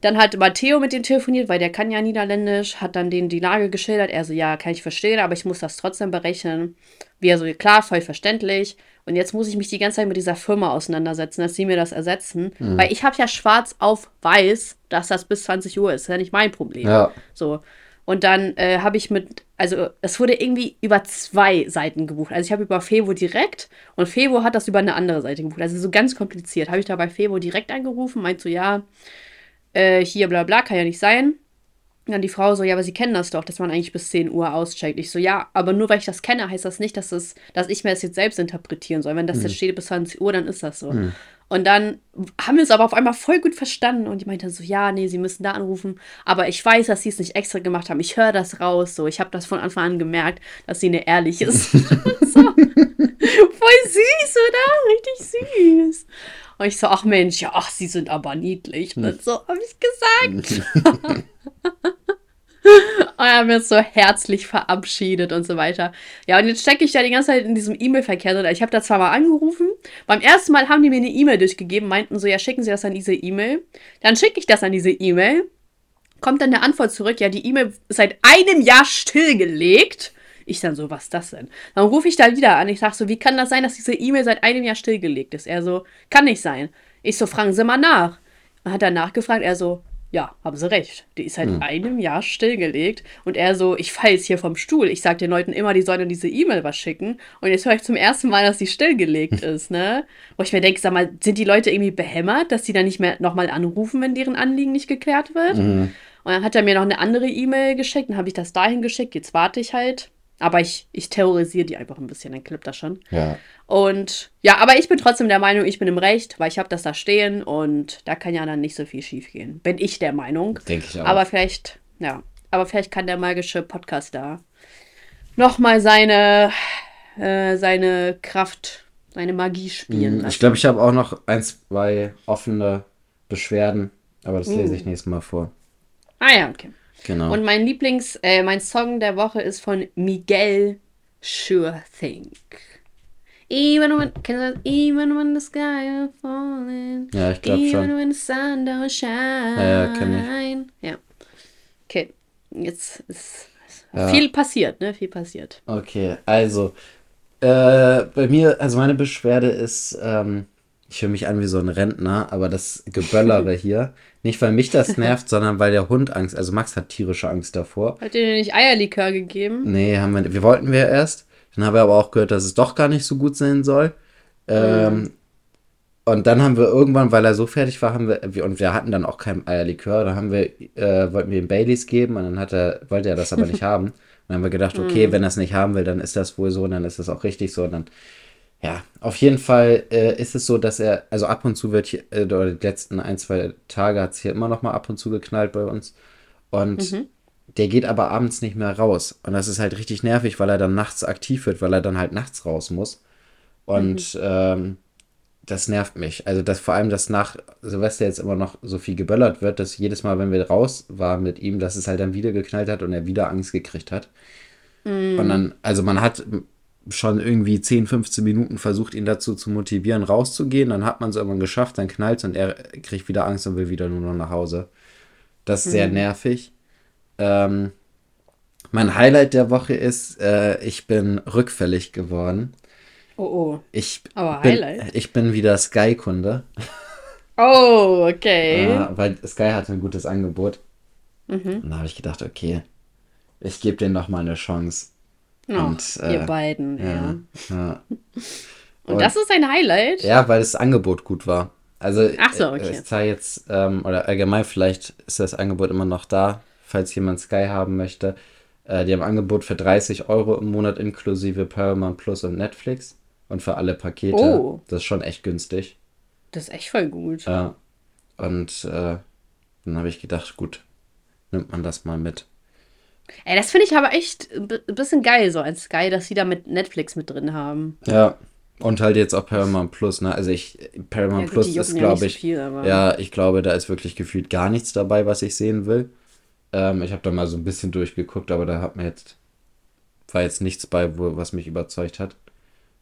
Dann hat Matteo mit dem telefoniert, weil der kann ja Niederländisch, hat dann denen die Lage geschildert. Er so, ja, kann ich verstehen, aber ich muss das trotzdem berechnen. Wir so, klar, voll verständlich. Und jetzt muss ich mich die ganze Zeit mit dieser Firma auseinandersetzen, dass sie mir das ersetzen. Mhm. Weil ich habe ja schwarz auf weiß, dass das bis 20 Uhr ist. Das ist ja nicht mein Problem. Ja. So. Und dann äh, habe ich mit, also es wurde irgendwie über zwei Seiten gebucht. Also ich habe über Fevo direkt und Fevo hat das über eine andere Seite gebucht. Also so ganz kompliziert. Habe ich da bei Fevo direkt angerufen, meint so, ja, äh, hier bla bla, kann ja nicht sein. Dann die Frau so, ja, aber sie kennen das doch, dass man eigentlich bis 10 Uhr auscheckt. Ich so, ja, aber nur weil ich das kenne, heißt das nicht, dass, es, dass ich mir das jetzt selbst interpretieren soll. Wenn das mhm. jetzt steht bis 20 Uhr, dann ist das so. Mhm. Und dann haben wir es aber auf einmal voll gut verstanden und die meinte so, ja, nee, sie müssen da anrufen, aber ich weiß, dass sie es nicht extra gemacht haben. Ich höre das raus, so. Ich habe das von Anfang an gemerkt, dass sie eine ehrliche ist. <laughs> <laughs> so. Voll süß, oder? Richtig süß. Und ich so, ach Mensch, ja, ach, sie sind aber niedlich. Und hm. so habe ich gesagt. <laughs> Und er hat mir so herzlich verabschiedet und so weiter. Ja, und jetzt stecke ich da die ganze Zeit in diesem E-Mail-Verkehr drin. Ich habe da zwar mal angerufen. Beim ersten Mal haben die mir eine E-Mail durchgegeben, meinten so, ja, schicken Sie das an diese E-Mail. Dann schicke ich das an diese E-Mail. Kommt dann eine Antwort zurück, ja, die E-Mail ist seit einem Jahr stillgelegt. Ich dann so, was ist das denn? Dann rufe ich da wieder an. Ich sage so, wie kann das sein, dass diese E-Mail seit einem Jahr stillgelegt ist? Er so, kann nicht sein. Ich so, fragen Sie mal nach. Dann hat er nachgefragt, er so, ja, haben sie recht. Die ist seit hm. einem Jahr stillgelegt. Und er so, ich falle jetzt hier vom Stuhl. Ich sag den Leuten immer, die sollen diese E-Mail was schicken. Und jetzt höre ich zum ersten Mal, dass sie stillgelegt <laughs> ist, ne? Wo ich mir denke, sag mal, sind die Leute irgendwie behämmert, dass sie dann nicht mehr nochmal anrufen, wenn deren Anliegen nicht geklärt wird? Mhm. Und dann hat er mir noch eine andere E-Mail geschickt. Dann habe ich das dahin geschickt. Jetzt warte ich halt. Aber ich, ich terrorisiere die einfach ein bisschen, dann klappt das schon. Ja. Und ja, aber ich bin trotzdem der Meinung, ich bin im Recht, weil ich habe das da stehen und da kann ja dann nicht so viel schief gehen. Bin ich der Meinung. Denke ich auch. Aber vielleicht, ja, aber vielleicht kann der magische Podcast da nochmal seine, äh, seine Kraft, seine Magie spielen. Mhm. Ich glaube, ich habe auch noch ein, zwei offene Beschwerden, aber das lese ich uh. nächstes Mal vor. Ah ja, okay. Genau. Und mein Lieblings, äh, mein Song der Woche ist von Miguel Sure Think. Even when, kennst du das? Even when the sky is falling. Ja, ich glaube schon. Even when the sun don't shine. Ja, ja kenn ich. Ja. Okay, jetzt ist ja. viel passiert, ne? Viel passiert. Okay, also, äh, bei mir, also meine Beschwerde ist, ähm, ich höre mich an wie so ein Rentner, aber das Geböllere <laughs> hier, nicht weil mich das nervt, <laughs> sondern weil der Hund Angst, also Max hat tierische Angst davor. Hat ihr dir nicht Eierlikör gegeben? Nee, haben wir, wir wollten wir erst. Dann haben wir aber auch gehört, dass es doch gar nicht so gut sein soll. Ähm, mhm. Und dann haben wir irgendwann, weil er so fertig war, haben wir, und wir hatten dann auch kein Eierlikör, dann haben wir, äh, wollten wir ihm Baileys geben und dann hat er, wollte er das aber nicht <laughs> haben. dann haben wir gedacht, okay, mhm. wenn er es nicht haben will, dann ist das wohl so und dann ist das auch richtig so. Und dann ja, auf jeden Fall äh, ist es so, dass er, also ab und zu wird hier, äh, oder die letzten ein, zwei Tage hat es hier immer noch mal ab und zu geknallt bei uns. Und mhm. Der geht aber abends nicht mehr raus. Und das ist halt richtig nervig, weil er dann nachts aktiv wird, weil er dann halt nachts raus muss. Und mhm. ähm, das nervt mich. Also, dass vor allem, dass nach Silvester jetzt immer noch so viel geböllert wird, dass jedes Mal, wenn wir raus waren mit ihm, dass es halt dann wieder geknallt hat und er wieder Angst gekriegt hat. Mhm. Und dann, also man hat schon irgendwie 10, 15 Minuten versucht, ihn dazu zu motivieren, rauszugehen. Dann hat man es irgendwann geschafft, dann knallt und er kriegt wieder Angst und will wieder nur noch nach Hause. Das ist mhm. sehr nervig. Ähm, mein Highlight der Woche ist, äh, ich bin rückfällig geworden. Oh, oh. Ich Aber bin, Highlight. Ich bin wieder Sky-Kunde. Oh, okay. <laughs> äh, weil Sky hatte ein gutes Angebot. Mhm. Und da habe ich gedacht, okay, ich gebe denen noch mal eine Chance. Oh, und, äh, ihr beiden, ja. ja. Und, <laughs> und, das ist ein Highlight? Ja, weil das Angebot gut war. Also, Ach so, okay. ich zahle jetzt, ähm, oder allgemein, vielleicht ist das Angebot immer noch da, falls jemand Sky haben möchte. Äh, die haben Angebot für 30 Euro im Monat inklusive Paramount Plus und Netflix. Und für alle Pakete. Oh. Das ist schon echt günstig. Das ist echt voll gut. Ja. Und äh, dann habe ich gedacht, gut, nimmt man das mal mit. Ey, das finde ich aber echt ein bisschen geil, so als Sky, dass sie da mit Netflix mit drin haben. Ja. Und halt jetzt auch Paramount Plus, ne? Also ich, Paramount ja, Plus ist, glaube ich, so viel, ja, ich glaube, da ist wirklich gefühlt gar nichts dabei, was ich sehen will. Ähm, ich habe da mal so ein bisschen durchgeguckt, aber da hat mir jetzt, war jetzt nichts bei, wo, was mich überzeugt hat.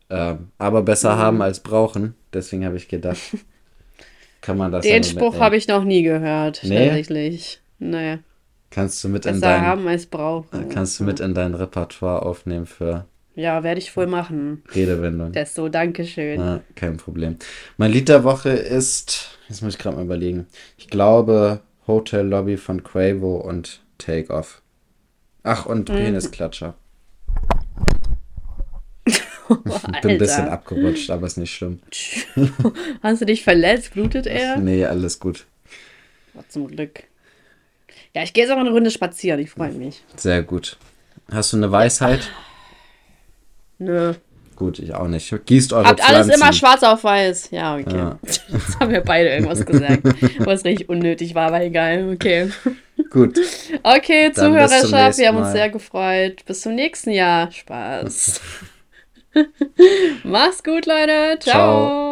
Ähm, aber besser mhm. haben als brauchen, deswegen habe ich gedacht, <laughs> kann man das Den Spruch habe ich noch nie gehört, nee? tatsächlich. Naja. Kannst du mit Besser in dein, haben als brauchen. Kannst du mit in dein Repertoire aufnehmen für. Ja, werde ich voll machen. Redewendung. Das so, Dankeschön. Ja, kein Problem. Mein Lied der Woche ist, jetzt muss ich gerade mal überlegen. Ich glaube Hotel Lobby von Quavo und Take Off. Ach, und mhm. Penisklatscher. <laughs> Bin ein bisschen abgerutscht, aber ist nicht schlimm. <laughs> Hast du dich verletzt? Blutet er? Nee, alles gut. Oh, zum Glück. Ja, ich gehe jetzt auch eine Runde spazieren. Ich freue mich. Sehr gut. Hast du eine Weisheit? Nö. Gut, ich auch nicht. Gießt eure Habt Pflanzen. alles immer schwarz auf weiß. Ja, okay. Ja. <laughs> Jetzt haben wir beide irgendwas gesagt, was richtig unnötig war, aber egal. Okay. Gut. Okay, Dann Zuhörerschaft, wir haben uns sehr gefreut. Bis zum nächsten Jahr. Spaß. <laughs> <laughs> Mach's gut, Leute. Ciao. Ciao.